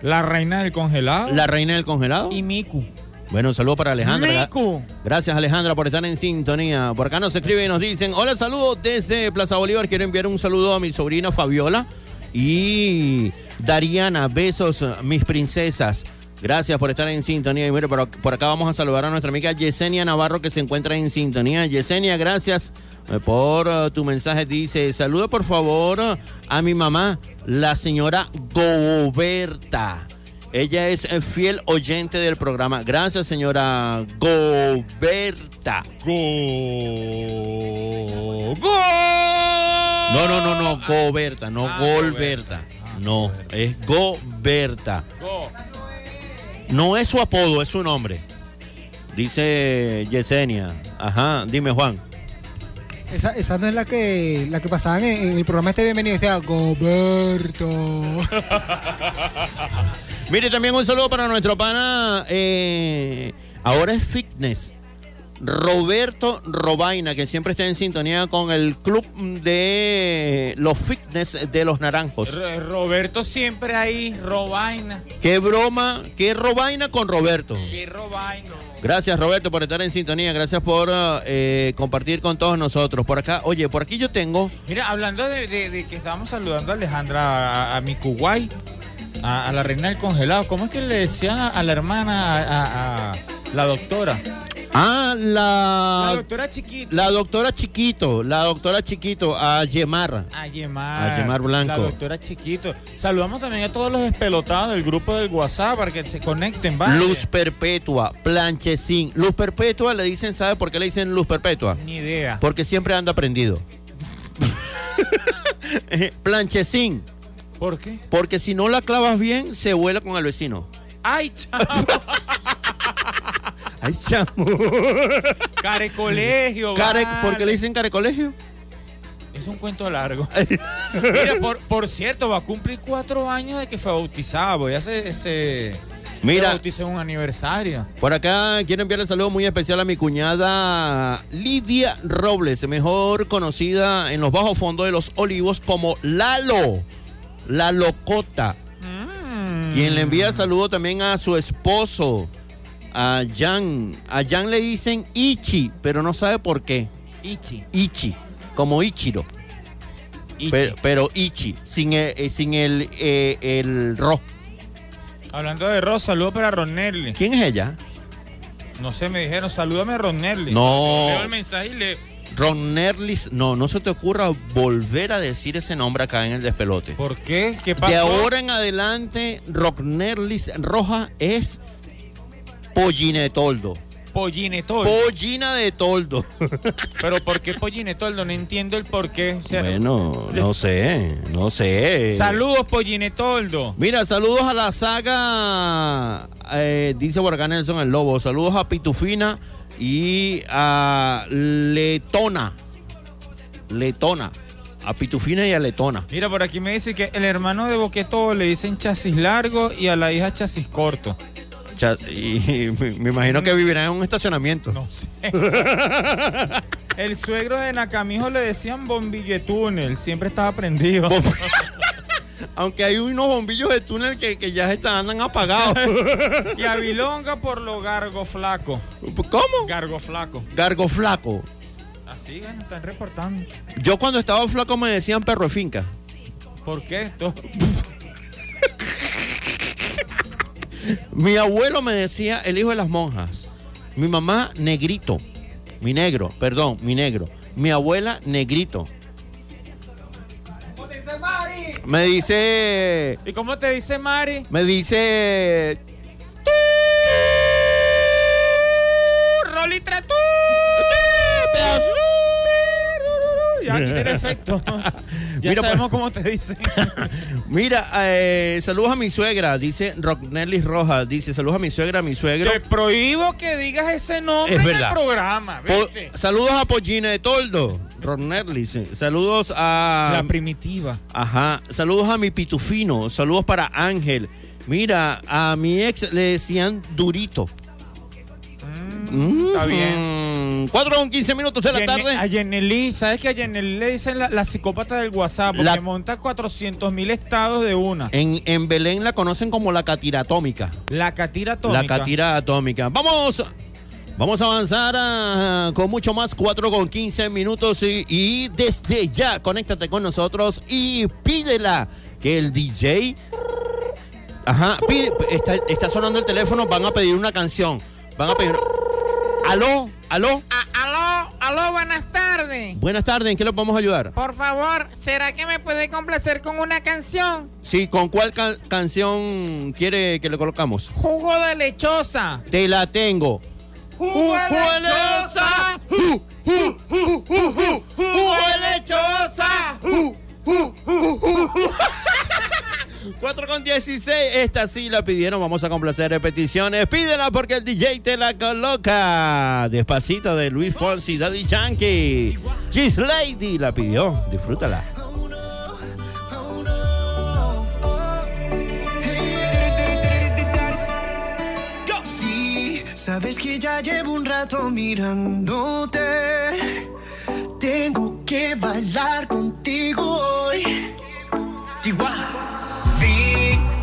la reina del congelado.
La reina del congelado.
Y Miku.
Bueno, un saludo para Alejandra.
Miku.
Gracias Alejandra por estar en sintonía. Por acá nos escriben y nos dicen, hola, saludos desde Plaza Bolívar. Quiero enviar un saludo a mi sobrina Fabiola y Dariana. Besos, mis princesas. Gracias por estar en sintonía. Y mire, por, por acá vamos a saludar a nuestra amiga Yesenia Navarro que se encuentra en sintonía. Yesenia, gracias eh, por eh, tu mensaje. Dice, saluda por favor a mi mamá, la señora Goberta. Ella es eh, fiel oyente del programa. Gracias, señora Goberta. No, no, no, no, Goberta, no Golberta. No, es Goberta. No es su apodo, es su nombre. Dice Yesenia. Ajá, dime Juan.
Esa, esa no es la que la que pasaban en, en el programa este bienvenido. Decía Goberto.
Mire, también un saludo para nuestro pana. eh, ahora es fitness. Roberto Robaina, que siempre está en sintonía con el club de los fitness de los naranjos.
R- Roberto siempre ahí, Robaina.
Qué broma, qué Robaina con Roberto.
Qué Robaina.
Gracias Roberto por estar en sintonía, gracias por eh, compartir con todos nosotros. Por acá, oye, por aquí yo tengo,
Mira, hablando de, de- de que estábamos saludando a Alejandra, a, a mi Kuwait, a, a la reina del congelado, ¿cómo es que le decían a, a la hermana, a, a- a la doctora?
Ah, la,
La doctora chiquita.
la doctora Chiquito, la doctora Chiquito, a Yemar.
A Yemar.
A Yemar Blanco.
La doctora Chiquito. Saludamos también a todos los despelotados del grupo del WhatsApp para que se conecten, ¿vale?
Luz Perpetua, Planchecín. Luz Perpetua le dicen, ¿sabe por qué le dicen Luz Perpetua?
Ni idea.
Porque siempre anda prendido. Planchecín,
¿Por qué?
porque si no la clavas bien, se vuela con el vecino.
¡Ay, chamo!
Ay, chamo.
Care colegio,
Care,
vale.
¿Por qué le dicen care colegio?
Es un cuento largo. Mira, por, por cierto, va a cumplir cuatro años de que fue bautizada. Voy a se, se,
Mira.
se bautizó en un aniversario.
Por acá quiero enviarle un saludo muy especial a mi cuñada Lidia Robles, mejor conocida en los bajos fondos de los olivos como Lalo, la locota. Quien le envía saludo también a su esposo, a Jan. A Jan le dicen Ichi, pero no sabe por qué.
Ichi.
Ichi, como Ichiro.
Ichi.
Pero, pero Ichi, sin el, eh, sin el, eh, el ro.
Hablando de Ross, saludo para Ronelli.
¿Quién es ella?
No sé, me dijeron, salúdame a Ronelli.
No.
Leo el mensaje y le...
No, no se te ocurra volver a decir ese nombre acá en el despelote.
¿Por qué? ¿Qué pasó?
De ahora en adelante, Rock Nerlis Roja es Pollinetoldo.
Pollinetoldo.
Pollina de toldo.
Pero ¿por qué Pollinetoldo? No entiendo el por qué. O sea,
Bueno, no sé, no sé.
Saludos, Pollinetoldo.
Mira, saludos a la saga, eh, dice acá Nelson el Lobo. Saludos a Pitufina y a Letona. Letona. A Pitufina y a Letona.
Mira, por aquí me dice que el hermano de Boqueto le dicen chasis largo y a la hija chasis corto.
Y me, me imagino que vivirán en un estacionamiento.
No sé. El suegro de Nakamijo le decían bombillo de túnel, siempre estaba prendido.
Aunque hay unos bombillos de túnel que, que ya están, andan apagados.
y a Bilonga por lo gargo flaco.
¿Cómo?
Gargo flaco.
Gargo flaco.
Así, bueno, están reportando.
Yo cuando estaba flaco me decían perro de finca.
¿Por qué?
Mi abuelo me decía el hijo de las monjas. Mi mamá, negrito. Mi negro, perdón, mi negro. Mi abuela, negrito. Me dice.
¿Y cómo te dice Mari?
Me dice.
Ya aquí tiene efecto. Ya
Mira,
sabemos
pues-
cómo te dice.
Mira, eh, saludos a mi suegra, dice Rocknelly Rojas. Dice, saludos a mi suegra, a mi suegro.
Te prohíbo que digas ese nombre
Es
en el programa.
Saludos a Pollina de Toldo. Rocknelly. sí. Saludos a.
La primitiva.
Ajá. Saludos a mi pitufino. Saludos para Ángel. Mira, a mi ex le decían Durito.
Está bien.
4 con 15 minutos de la tarde.
A Yeneli, ¿sabes que a Yeneli le dicen la, la psicópata del WhatsApp? Porque
La-
monta 400 mil estados de una.
En, en Belén la conocen como la catira atómica.
La catira atómica.
La catira atómica. Vamos. Vamos a avanzar ah, con mucho más, 4 con 15 minutos y, y desde ya conéctate con nosotros y pídela que el DJ... Ajá, pide- está, está sonando el teléfono, van a pedir una canción. Van a pedir... Aló, aló,
aló, aló, buenas tardes.
buenas tardes, ¿en qué lo podemos ayudar?
Por favor, ¿será que me puede complacer con una canción?
Sí, ¿con cuál ca- canción quiere que le colocamos?
Jugo de lechosa.
Te la tengo.
Jugo de lechosa. Jugo de lechosa.
4 con 16, esta sí la pidieron, vamos a complacer repeticiones. Pídela porque el DJ te la coloca. Despacito de Luis Fonsi, Daddy Yankee. Gis Lady la pidió, disfrútala.
Sabes que ya llevo un rato mirándote. Tengo que bailar contigo hoy.
Vi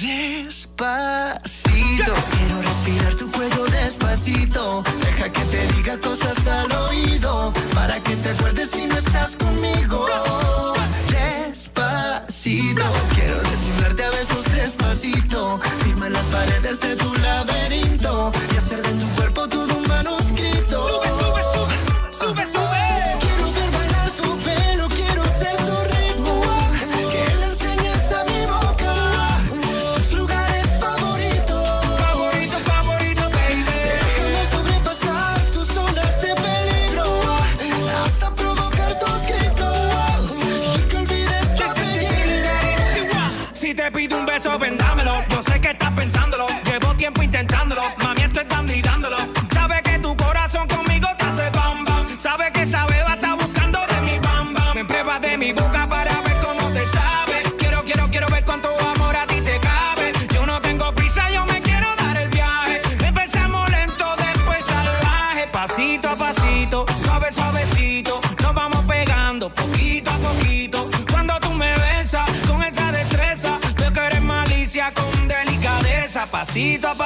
Despacito, quiero respirar tu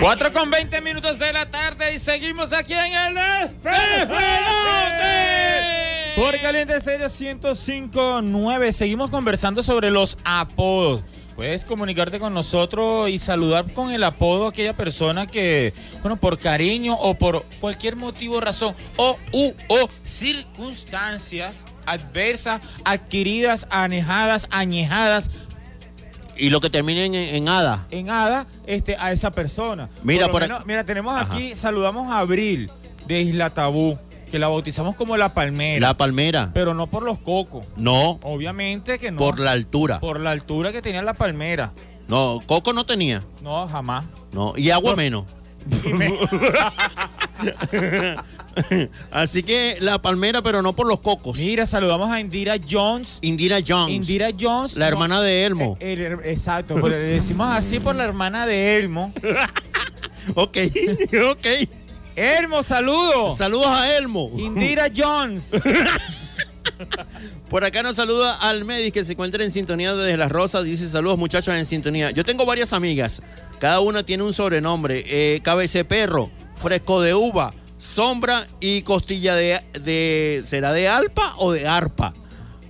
4 con 20 minutos de la tarde y seguimos aquí en el Despelote. Por Caliente Estéreo 105.9 seguimos conversando sobre los apodos. Puedes comunicarte con nosotros y saludar con el apodo a aquella persona que, bueno, por cariño o por cualquier motivo, razón o u o circunstancias adversas, adquiridas, anejadas, añejadas,
Y lo que termine en, en hada.
en hada este, a esa persona.
Mira, por
menos-
aquí-
mira, tenemos
Ajá.
aquí, saludamos a Abril de Isla Tabú, que la bautizamos como la palmera.
La palmera.
Pero no por los cocos.
No,
Obviamente que no.
por la altura.
Por la altura que tenía la palmera.
No, coco no tenía.
No, jamás.
No, y agua menos. Así que la palmera, pero no por los cocos.
Mira, saludamos a Indira Jones.
Indira Jones.
Indira Jones.
La hermana de Elmo.
Eh, exacto, pero le decimos así por la hermana de Elmo.
ok, ok.
Elmo, saludos.
Saludos a Elmo.
Indira Jones.
Por acá nos saluda Almedis que se encuentra en sintonía desde Las Rosas. Dice saludos muchachos en sintonía. Yo tengo varias amigas. Cada una tiene un sobrenombre. Eh, cabece perro, fresco de uva, sombra y costilla de, de... ¿Será de alpa o de arpa?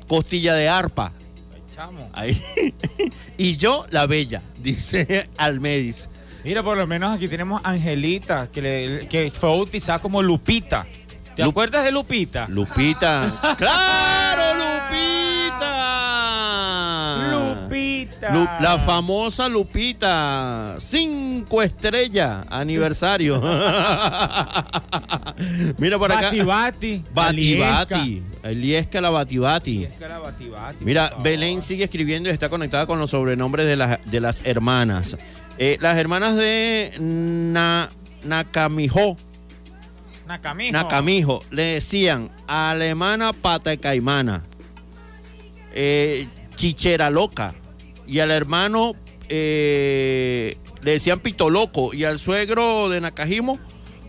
Costilla de arpa. Ahí. y yo, la bella, dice Almedis.
Mira, por lo menos aquí tenemos a Angelita, que, le- que fue bautizada como Lupita. ¿Te acuerdas de Lupita?
Lupita. ¡Claro, Lupita!
Lupita.
Lu- la famosa Lupita. Cinco estrellas. Aniversario. Mira por acá.
Bati Bati.
Batibati. Eliesca la Batibati.
Aliesca la Bati Bati,
Mira. Belén sigue escribiendo y está conectada con los sobrenombres de las, de las hermanas. Eh, las hermanas de Na- Nakamijo.
Nakamijo.
Nakamijo le decían alemana pata caimana, eh, chichera loca, y al hermano eh, le decían pito loco, y al suegro de Nakajimo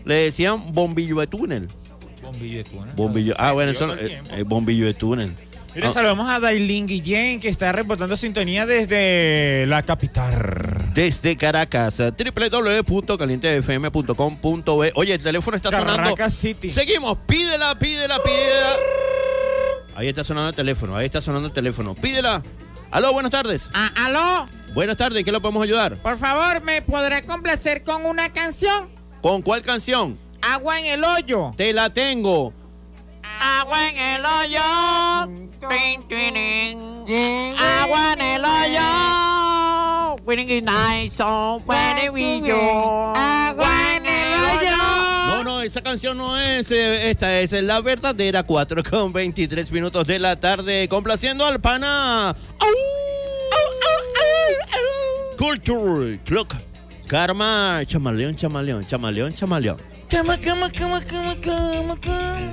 le decían bombillo de túnel.
Bombillo de túnel.
Bombillo, ah, bueno, eso eh, eh, bombillo de túnel. Ah,
saludamos a Dailin Guillén, que está reportando sintonía desde la capital.
Desde Caracas, www.calientefm.com.be. Oye, el teléfono está sonando.
Caracas City.
Seguimos, pídela, pídela, pídela. Ahí está sonando el teléfono, ahí está sonando el teléfono. Pídela. Aló, buenas tardes.
Ah, ¿Aló?
Buenas tardes, ¿en ¿qué lo podemos ayudar?
Por favor, ¿me podrá complacer con una canción?
¿Con cuál canción?
Agua en el hoyo.
Te la tengo.
Agua en el hoyo. Tin, tin, tin. Agua en el hoyo. Winning night, so when we go. Agua en el hoyo.
Esa canción no es. eh, esta es la verdadera 4 con 23 minutos de la tarde. Complaciendo al pana. ¡Au! Culture Clock. Karma, chamaleón, chamaleón, chamaleón, chamaleón.
Cama, cama, cama, cama, cama, cama.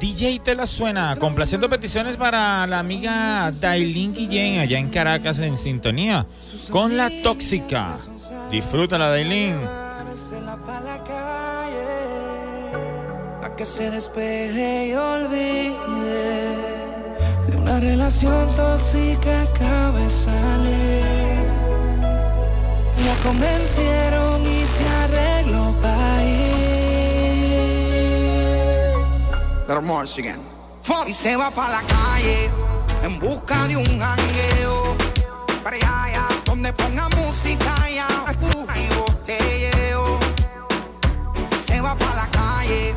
DJ te la suena, complaciendo peticiones para la amiga Dailin Guillén allá en Caracas en sintonía con la tóxica. Disfrútala, Dailin.
A que se despeje y olvide de una relación tóxica acaba de salir. La convencieron y se arregló
Y se va para la calle en busca de un jangueo. Para allá, allá, donde ponga música ya y botelleo. Se va para la calle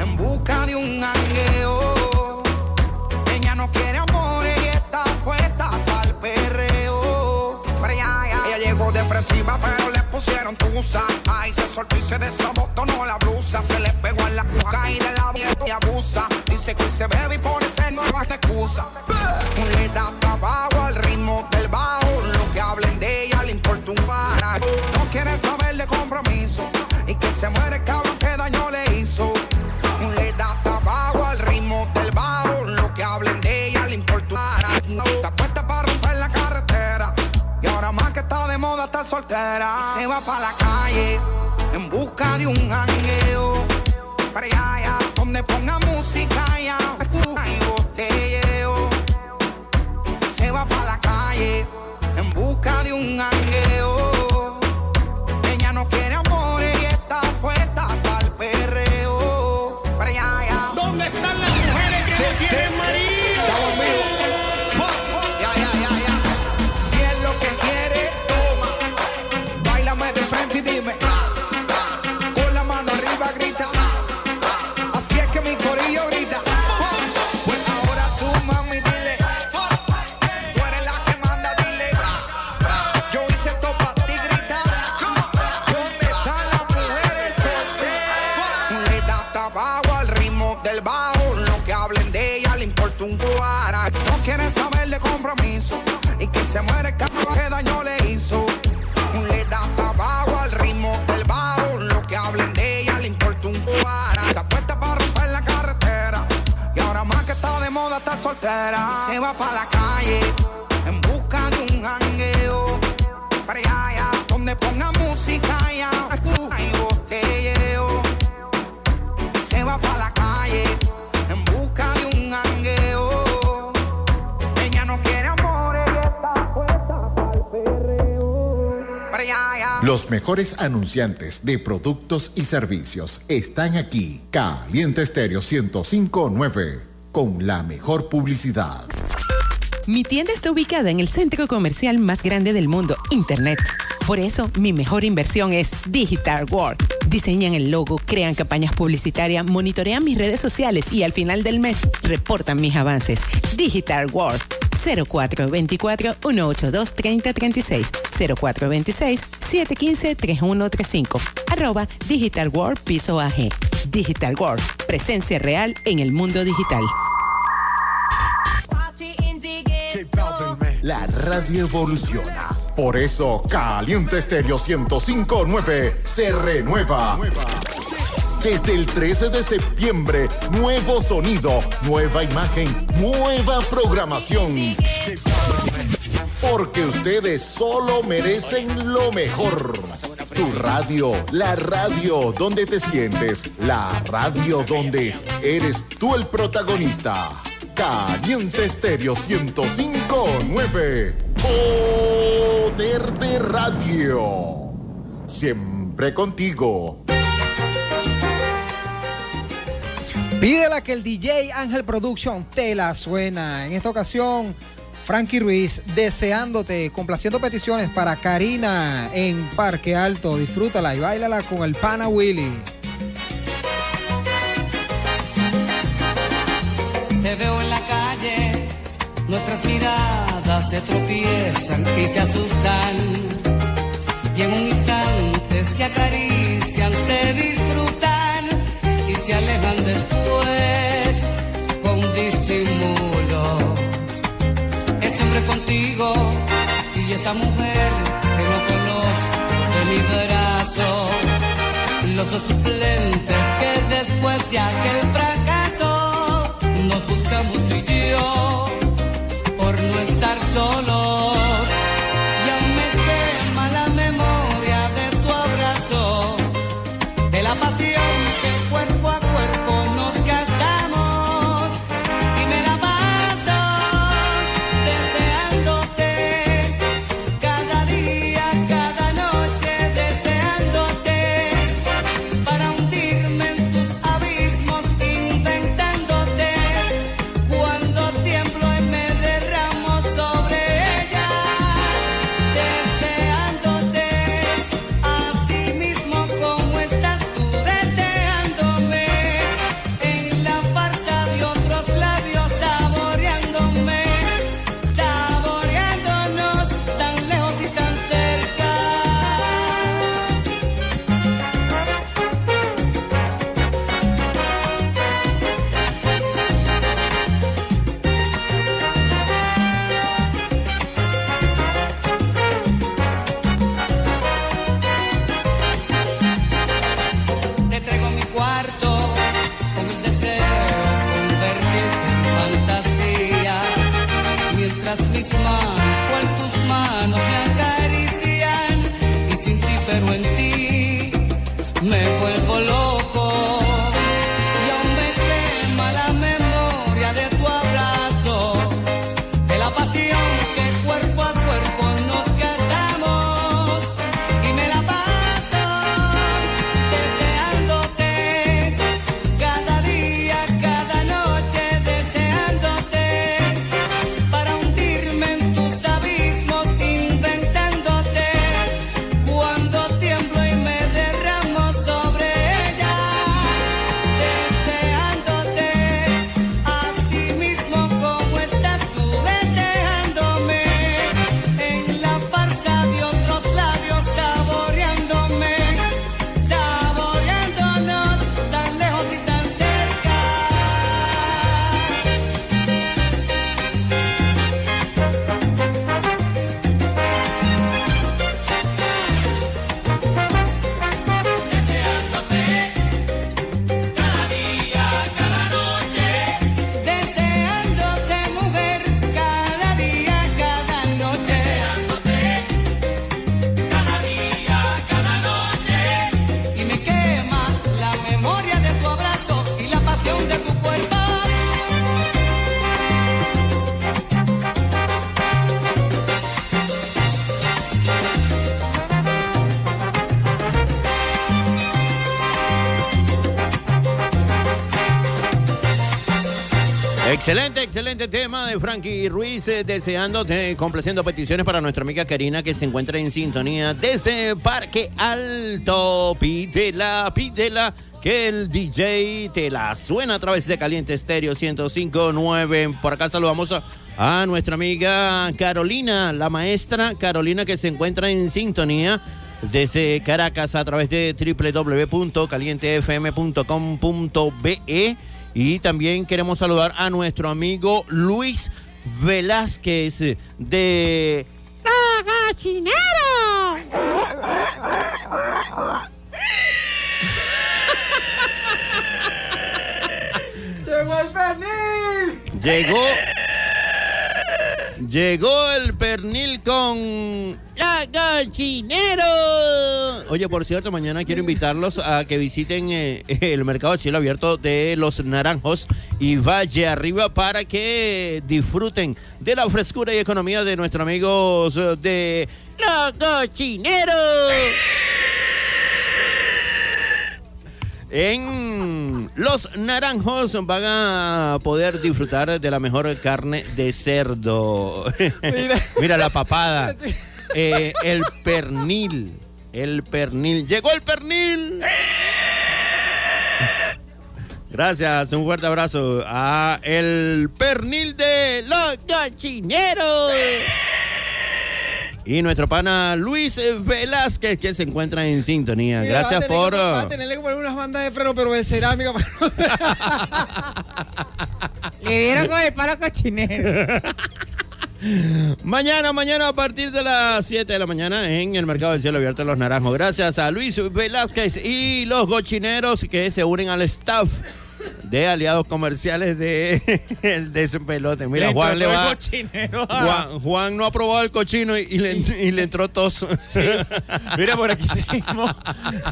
en busca de un jangueo. Ella no quiere amor y está puesta para el perreo. Para allá, allá. Ella llegó depresiva, pero le pusieron tusa. Ay, se soltó y se desabotonó la va para la calle en busca de un jangueo. Para allá, allá, donde ponga música ya y botelleo. Se va para la calle en busca de un jangueo. Donde ponga música y botelleo. Se va para la calle en busca de un jangueo. Ella no quiere amor, ella está puesta para el perreo.
Los mejores anunciantes de productos y servicios están aquí. Caliente Estéreo 1059 con la mejor publicidad.
Mi tienda está ubicada en el centro comercial más grande del mundo, Internet. Por eso, mi mejor inversión es Digital World. Diseñan el logo, crean campañas publicitarias, monitorean mis redes sociales y al final del mes reportan mis avances. Digital World. 0424-182-3036. 0426-715-3135. Arroba Digital World Piso AG. Digital World. Presencia real en el mundo digital.
La radio evoluciona. Por eso Caliente Estéreo 1059 se renueva. Desde el 13 de septiembre, nuevo sonido, nueva imagen, nueva programación. Porque ustedes solo merecen lo mejor. Tu radio, la radio donde te sientes, la radio donde eres tú el protagonista. Caliente Estéreo 1059. Poder de radio. Siempre contigo.
Pídela que el DJ Ángel Production te la suena. En esta ocasión, Frankie Ruiz, deseándote, complaciendo peticiones para Karina en Parque Alto. Disfrútala y bailala con el pana Willy.
Te veo en la calle, nuestras miradas se tropiezan y se asustan. Y en un instante se acarician, se disfrutan y se alejan después con disimulo. Ese hombre contigo y esa mujer que no conozco de mi brazo. Los dos suplentes
Excelente, excelente tema de Frankie Ruiz, eh, deseándote, complaciendo peticiones para nuestra amiga Karina que se encuentra en sintonía desde Parque Alto. Pídela, pídela, que el DJ te la suena a través de Caliente Estéreo 105.9. Por acá saludamos a, a nuestra amiga Carolina, la maestra Carolina que se encuentra en sintonía desde Caracas a través de www.calientefm.com.be y también queremos saludar a nuestro amigo Luis Velázquez de
¡Chinero!
¡Llegó el pernil!
Llegó. Llegó el pernil con la gallinero. Oye, por cierto, mañana quiero invitarlos a que visiten eh, el mercado de cielo abierto de Los Naranjos y Valle Arriba para que disfruten de la frescura y economía de nuestros amigos de Los Cochineros. En Los Naranjos van a poder disfrutar de la mejor carne de cerdo. Mira, Mira la papada, eh, el pernil el pernil. Llegó el pernil. Gracias, un fuerte abrazo a el pernil de los cochineros. Y nuestro pana Luis Velázquez, que se encuentra en sintonía.
Mira,
Gracias por.
Que, va a que poner unas bandas de freno, pero de cerámica para no ser...
Le dieron con el palo cochinero.
Mañana, mañana a partir de las 7 de la mañana en el Mercado del Cielo Abierto de los Naranjos. Gracias a Luis Velázquez y los gochineros que se unen al staff de aliados comerciales de el despelote. Mira, Juan le va. Juan, no ha probado el cochino y, le, entró tos.
Mira, por aquí seguimos,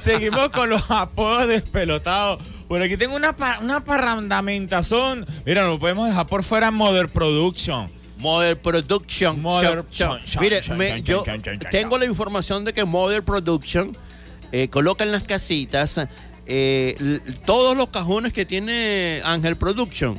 seguimos con los apodos despelotados. Por aquí tengo una, una parrandamentación. Mira, no podemos dejar por fuera Mother Production.
Model Production. Mire, me, yo tengo la información de que Model Production eh, coloca en las casitas eh, todos los cajones que tiene Ángel Production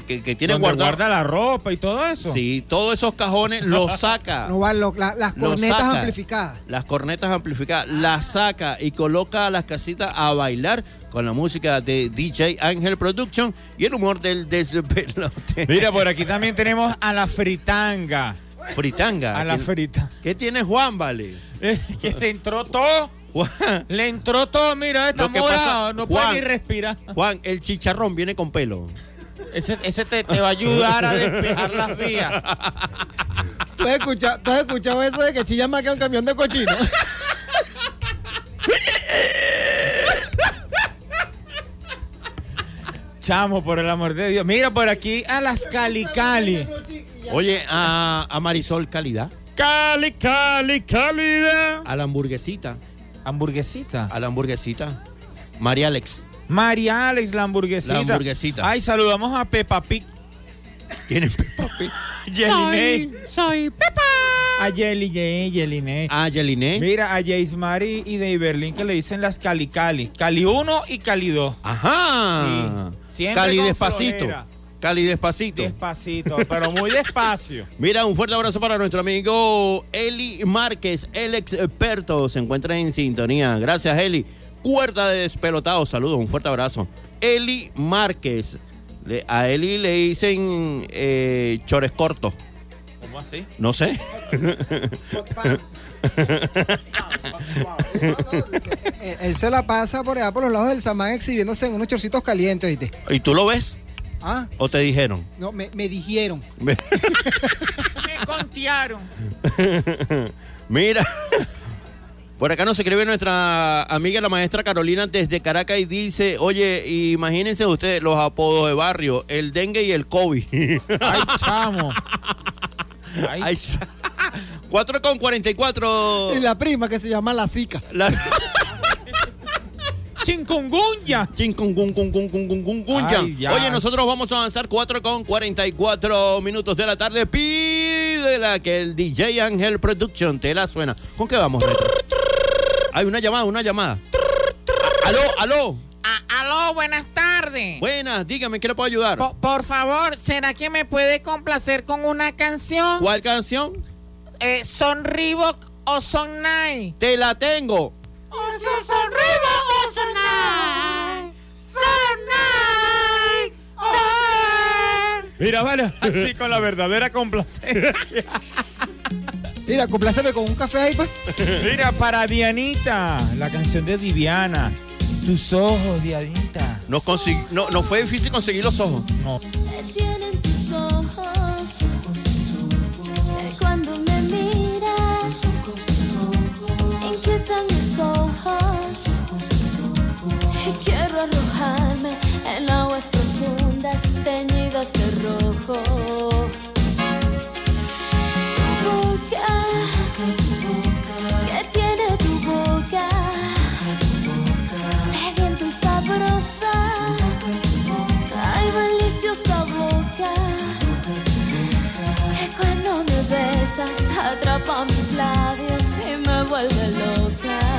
que, que tiene guardado.
guarda la ropa y todo eso.
Sí, todos esos cajones los saca.
No, lo, las cornetas amplificadas.
Las cornetas amplificadas. Las saca y coloca a las casitas a bailar con la música de DJ Ángel Production y el humor del despelote.
Mira, por aquí también tenemos a la fritanga.
Fritanga.
A la frita.
¿Qué tiene Juan, vale?
que le entró todo. Le entró todo, mira, está morado, no puede ni respirar.
Juan, el chicharrón viene con pelo.
Ese, ese te, va a ayudar a despejar las vías.
¿Tú has, escuchado, ¿Tú has escuchado eso de que chilla más que un camión de cochino?
Chamo, por el amor de Dios. Mira por aquí a las Cali Cali.
Oye, a, a Marisol Calidad.
Cali, Cali, Calidad.
A la hamburguesita.
¿Hamburguesita?
A la hamburguesita. María Alex.
María Alex, la hamburguesita.
La hamburguesita.
Ay, saludamos a Peppa Pig.
¿Quién es Peppa Pig?
soy,
soy Peppa.
A Yeline, Yeline.
A ah, Yeline.
Mira, a Jace Mari y de Berlín que le dicen las Cali Cali. Cali 1 y Cali 2.
Ajá.
Sí.
Cali despacito. Cali despacito.
Despacito, pero muy despacio.
Mira, un fuerte abrazo para nuestro amigo Eli Márquez, el experto. Se encuentra en sintonía. Gracias, Eli cuerda de despelotado. Saludos, un fuerte abrazo. Eli Márquez. A Eli le dicen eh, chores cortos.
¿Cómo así?
No sé.
Eh, él se la pasa por allá por los lados del Samán exhibiéndose en unos chorcitos calientes, ¿viste?
¿Y tú lo ves?
¿Ah?
¿O te dijeron?
No, me, me dijeron.
me contearon.
Mira. Por acá nos escribe nuestra amiga la maestra Carolina desde Caracas y dice, oye, imagínense ustedes los apodos de barrio, el dengue y el COVID.
Ay, chamo.
Ay. Ay ch 4 con 44.
Y la prima que se llama la Zika.
La...
Chingungunya.
Chingungunya. Oye, nosotros vamos a avanzar 4 con 44 minutos de la tarde. Pídela que el DJ Ángel Production te la suena. ¿Con qué vamos, Retro? Hay una llamada, una llamada. Aló, aló.
Ah, aló, buenas tardes.
Buenas, dígame, ¿qué le puedo ayudar?
Po- por favor, ¿será que me puede complacer con una canción?
¿Cuál canción?
Eh, ¿Son Reebok o Son Nike?
Te la tengo.
Son Reebok o Son Nike. Son Nike. Son-
Mira, vale, así con la verdadera complacencia.
Mira, compláceme con un café ahí, pues.
Mira, para Dianita, la canción de Diviana. Tus ojos, Dianita.
No, no, no fue difícil conseguir los ojos.
No.
tienen tus ojos cuando me miras inquietan mis ojos y quiero arrojarme en aguas profundas teñidas de rojo besas atrapa mis labios y me vuelve loca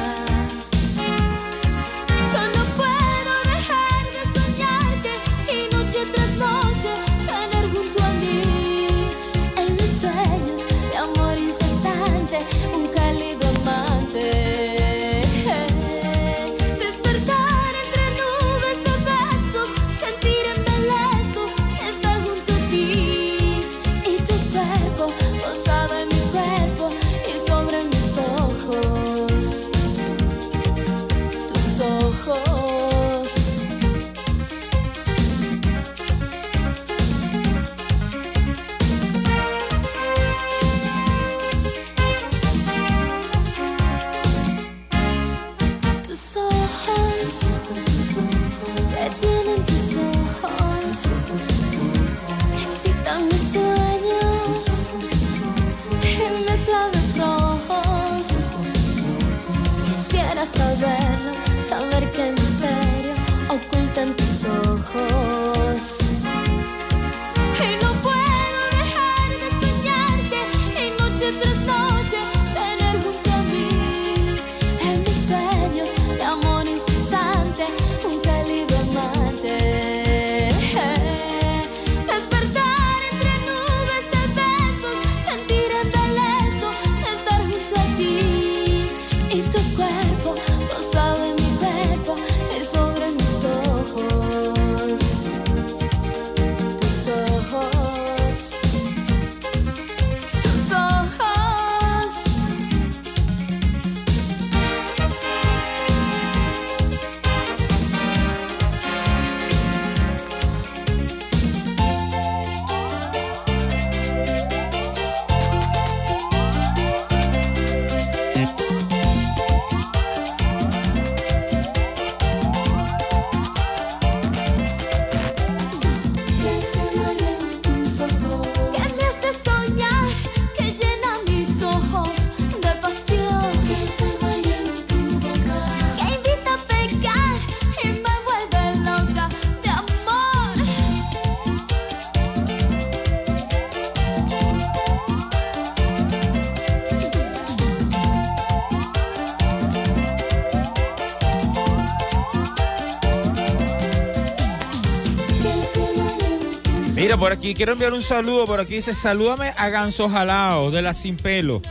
por aquí quiero enviar un saludo. Por aquí dice, salúdame a Ganso Jalao de la Sin Pelo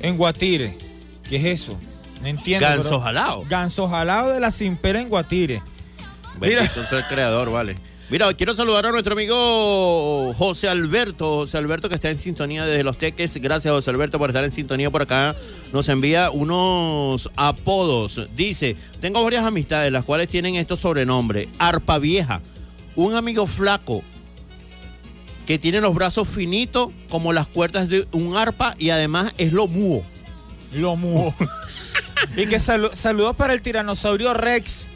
en Guatire. ¿Qué es eso? No entiendo.
Ganso
pero-
Jalao.
Ganso Jalao de la Sin Pelo en Guatire.
Bendito sea el creador, vale. Mira, quiero saludar a nuestro amigo José Alberto, José Alberto que está en sintonía desde Los Teques. Gracias, José Alberto, por estar en sintonía por acá. Nos envía unos apodos. Dice, tengo varias amistades, las cuales tienen estos sobrenombres. Arpa Vieja, un amigo flaco que tiene los brazos finitos como las cuerdas de un arpa y además es lo mudo.
Lo mudo. y que salu- saludos para el tiranosaurio Rex.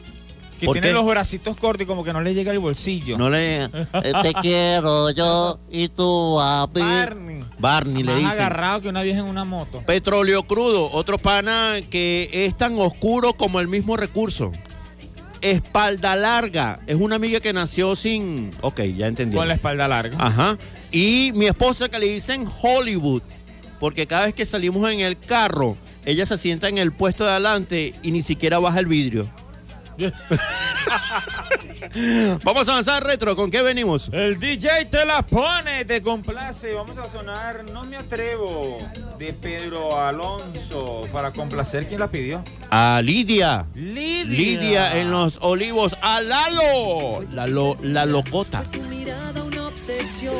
Que
¿Por
tiene
qué?
los bracitos cortos y como que no le llega el bolsillo.
No le...
Eh, Te quiero yo y tú a mí.
Barney.
Barney le
Más
dicen.
agarrado que una vieja en una moto.
Petróleo crudo, otro pana que es tan oscuro como el mismo recurso. Espalda larga, es una amiga que nació sin... Ok, ya entendí.
Con la espalda larga.
Ajá. Y mi esposa que le dicen Hollywood, porque cada vez que salimos en el carro, ella se sienta en el puesto de adelante y ni siquiera baja el vidrio. Vamos a avanzar retro, ¿con qué venimos?
El DJ te la pone, te complace. Vamos a sonar No me atrevo de Pedro Alonso para complacer quien la pidió.
A Lidia.
Lidia.
Lidia en los olivos. A Lalo. Lalo, la locota.
mirada una obsesión.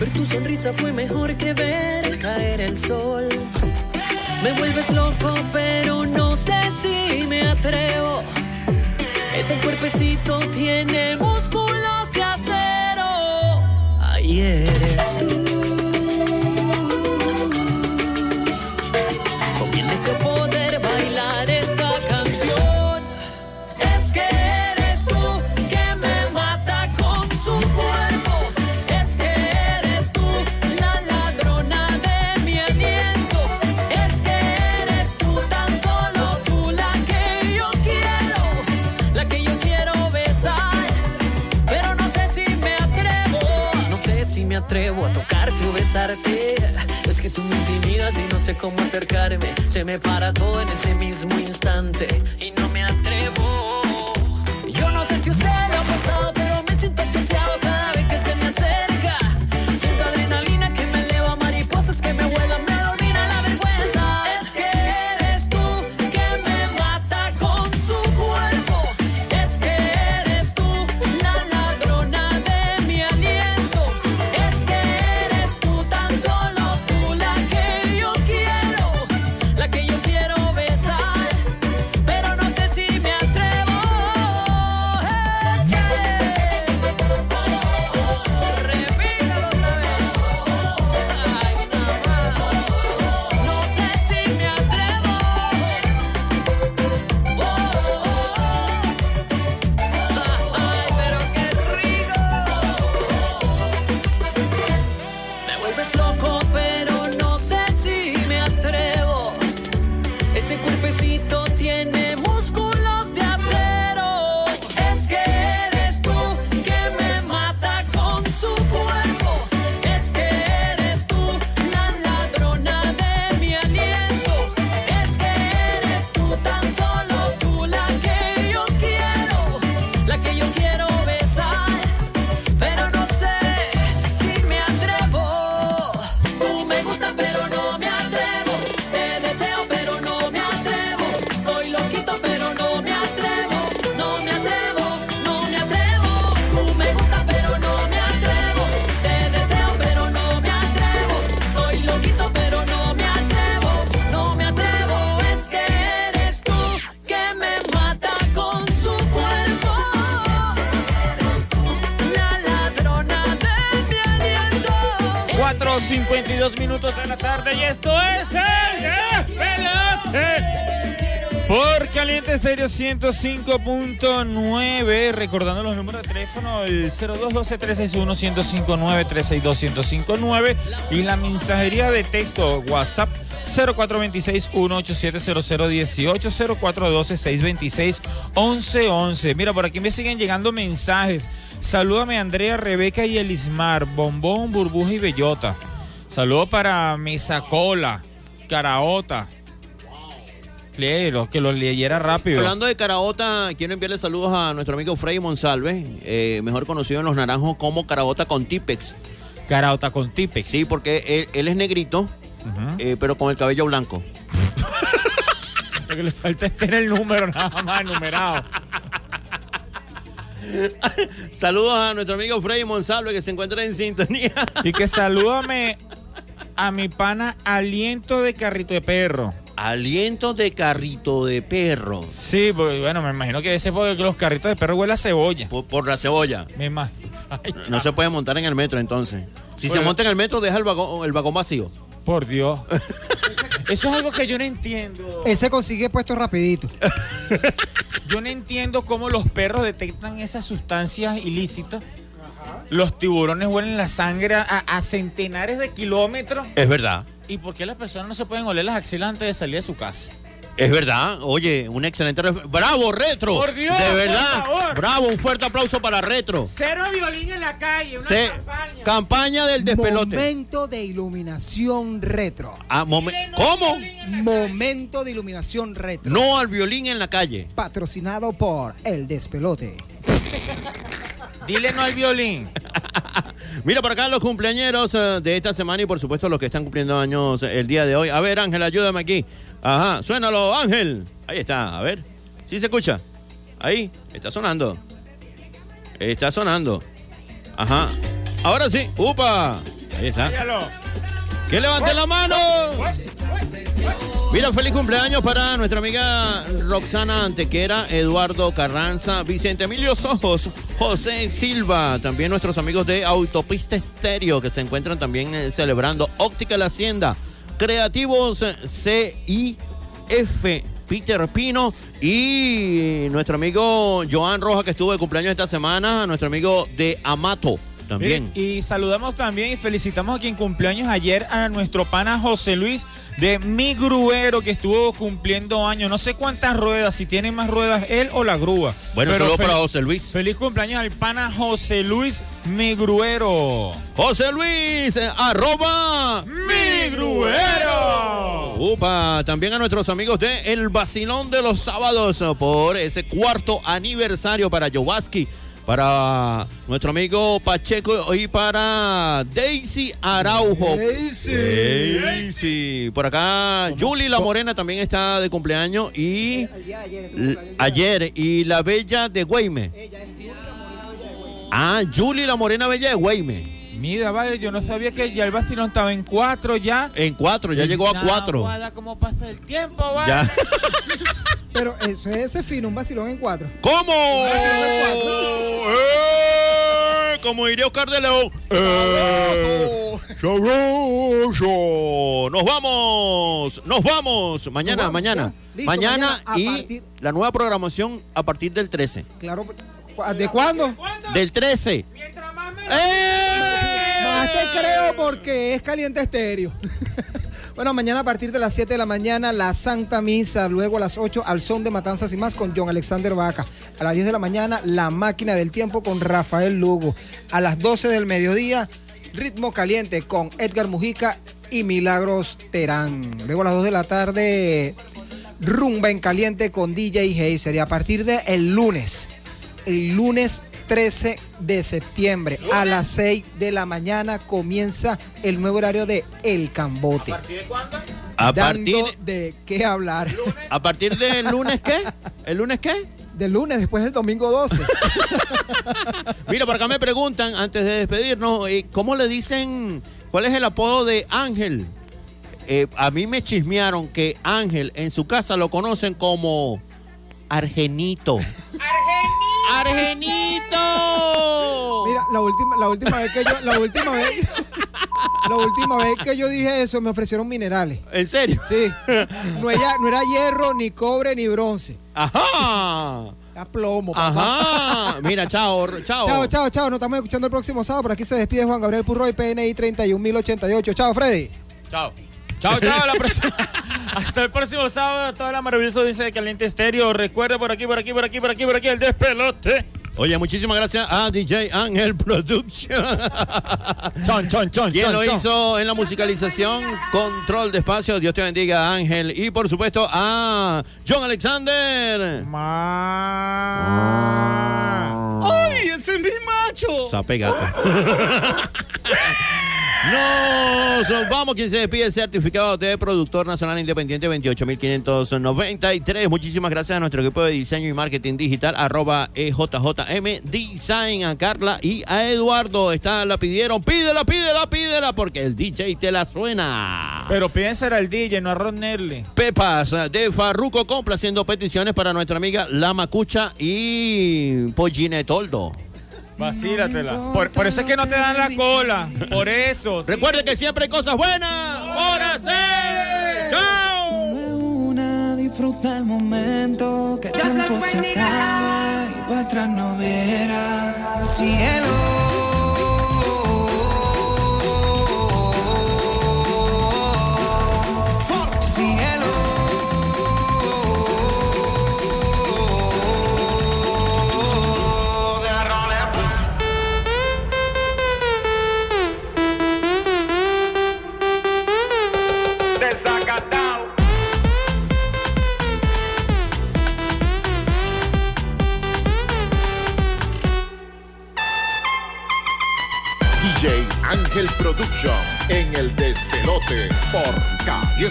Ver tu sonrisa fue mejor que ver caer el sol. Me vuelves loco, pero no sé si me atrevo. Ese cuerpecito tiene músculos de acero. Ahí eres tú. Atrevo a tocarte o besarte. Es que tú me intimidas y no sé cómo acercarme. Se me para todo en ese mismo instante.
105.9, recordando los números de teléfono, el 0212-361-1059, 362-1059 y la mensajería de texto WhatsApp 0426-1870018, 0412-626-1111. Mira, por aquí me siguen llegando mensajes. Salúdame Andrea, Rebeca y Elismar, Bombón, Burbuja y Bellota. Saludo para Mesa Cola, Caraota. Claro, que los leyera rápido.
Hablando de Caraota, quiero enviarle saludos a nuestro amigo Freddy Monsalve, eh, mejor conocido en Los Naranjos como Caraota con Tipex.
Caraota con Tipex.
Sí, porque él, él es negrito, eh, pero con el cabello blanco.
Lo que le falta es tener el número nada más numerado.
Saludos a nuestro amigo Freddy Monsalve que se encuentra en sintonía.
Y que salúdame a mi pana Aliento de Carrito de Perro.
Aliento de carrito de perro.
Sí, pues, bueno, me imagino que ese es porque los carritos de perro huelen a cebolla.
Por, por la cebolla.
Me imagino. Ay,
No se puede montar en el metro entonces. Si se monta en el metro, deja el vagón, el vagón vacío.
Por Dios. Eso es algo que yo no entiendo.
Ese consigue puesto rapidito.
Yo no entiendo cómo los perros detectan esas sustancias ilícitas. Los tiburones huelen la sangre a, a centenares de kilómetros.
Es verdad.
¿Y por qué las personas no se pueden oler las axilas antes de salir de su casa?
Es verdad. Oye, un excelente. ¡Bravo, Retro!
Por Dios,
De
por
verdad.
favor.
Bravo, un fuerte aplauso para Retro.
Cero violín en la calle, una
Se-
campaña.
campaña del despelote.
Momento de iluminación retro.
Ah, momen- ¿Cómo?
Momento de iluminación retro.
No al violín en la calle.
Patrocinado por El Despelote.
Dile no al violín.
Mira por acá los cumpleañeros eh, de esta semana y por supuesto los que están cumpliendo años el día de hoy. A ver, Ángel, ayúdame aquí. Ajá, suénalo, Ángel. Ahí está, a ver. ¿Sí se escucha? Ahí, está sonando. Está sonando. Ajá. Ahora sí, upa. Ahí está. Que levante la mano. Mira, feliz cumpleaños para nuestra amiga Roxana Antequera, Eduardo Carranza, Vicente Emilio Sojos, José Silva, también nuestros amigos de Autopista Estéreo que se encuentran también eh, celebrando Óptica La Hacienda, Creativos eh, CIF, Peter Pino y nuestro amigo Joan Roja que estuvo de cumpleaños esta semana, nuestro amigo de Amato también.
Y saludamos también y felicitamos a quien cumpleaños ayer a nuestro pana José Luis de Mi Gruero que estuvo cumpliendo años. No sé cuántas ruedas, si tiene más ruedas él o la grúa.
Bueno,
fel-
para José Luis.
Feliz cumpleaños al pana José Luis Mi Gruero.
José Luis, eh, arroba
Mi Gruero.
Upa, también a nuestros amigos de El Vacilón de los Sábados eh, por ese cuarto aniversario para Yowaski, para nuestro amigo Pacheco y para Daisy Araujo.
Daisy.
Daisy. Por acá, Julie La Morena también está de cumpleaños y ayer y la Bella de Güeyme. Ah, Julie La Morena Bella de Güeyme.
Mira, vale, yo no sabía que ya el vacilón estaba en cuatro ya.
En cuatro, ya llegó a cuatro.
guarda cómo pasa el tiempo, vale.
Ya.
Pero eso es ese fino, un vacilón en cuatro.
¿Cómo? ¡Eh! Como diría Oscar de León. ¡Eh! ¡Sabroso! Nos vamos, nos vamos. Mañana,
Nos vamos,
mañana.
ya. Listo,
mañana,
mañana a
y
partir-
la nueva programación a partir del 13.
Claro. ¿De cuándo?
Del 13.
Más te creo porque es caliente estéreo. Bueno, mañana a partir de las 7 de la mañana, la Santa Misa. Luego a las 8, al son de Matanzas y más con John Alexander Vaca. A las 10 de la mañana, la máquina del tiempo con Rafael Lugo. A las 12 del mediodía, ritmo caliente con Edgar Mujica y Milagros Terán. Luego a las 2 de la tarde, rumba en caliente con DJ Heiser. Y a partir del el lunes, el lunes 13 de septiembre a las 6 de la mañana comienza el nuevo horario de El Cambote.
A
Dando
partir,
de qué hablar.
a partir del lunes, ¿qué? ¿El lunes qué?
Del lunes, después del domingo 12.
Mira, por acá me preguntan, antes de despedirnos, eh, ¿cómo le dicen, cuál es el apodo de Ángel? Eh, a mí me chismearon que Ángel en su casa lo conocen como Argenito. ¡Argenito!
Mira, la última, la última vez que yo, la última vez, la última vez que yo dije eso, me ofrecieron minerales.
¿En serio?
Sí. No era, no era hierro, ni cobre, ni bronce.
¡Ajá!
Era plomo. papá.
¡Ajá! Mira, chao, chao.
Chao, chao, chao. Nos estamos escuchando el próximo sábado. Por aquí se despide Juan Gabriel Purroy, PNI 31088. Chao, Freddy.
Chao.
Chao, chao. la próxima- Hasta el próximo sábado. Toda la maravillosa de Caliente Estéreo. Recuerda por aquí, por aquí, por aquí, por aquí, por aquí, el despelote.
Oye, muchísimas gracias a DJ Ángel Production.
Chon, chon, chon,
Quien
chon,
lo
chon.
hizo en la musicalización, control de espacio. Dios te bendiga, Ángel. Y por supuesto a John Alexander.
¡Ay, ese es mi macho!
Sape gato. Nos vamos, quien se despide el certificado de productor nacional independiente 28593. Muchísimas gracias a nuestro equipo de diseño y marketing digital, arroba EJJM Design, a Carla y a Eduardo. Esta la pidieron, pídela, pídela, pídela, porque el DJ te la suena.
Pero piensa era el DJ, no a Ron Nerly.
Pepas de Farruco complaciendo peticiones para nuestra amiga La Macucha y Polline Toldo.
Vacílatela. Por, por eso es que no te dan la cola. Por eso.
Recuerde que siempre hay cosas buenas por hacer. ¡Chao!
Una disfruta el momento que el tiempo se acaba y para atrás no verá cielo. Cielo.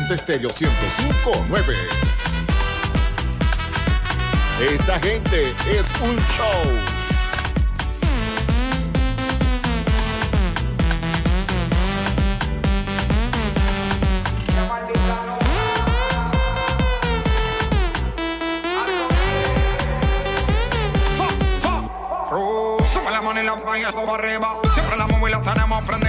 Caliente Estéreo 1059. Esta gente es un show.
La arriba. Siempre la móvil la tenemos prendida.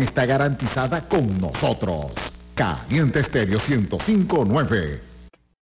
Está garantizada con nosotros. Caliente Estéreo 1059,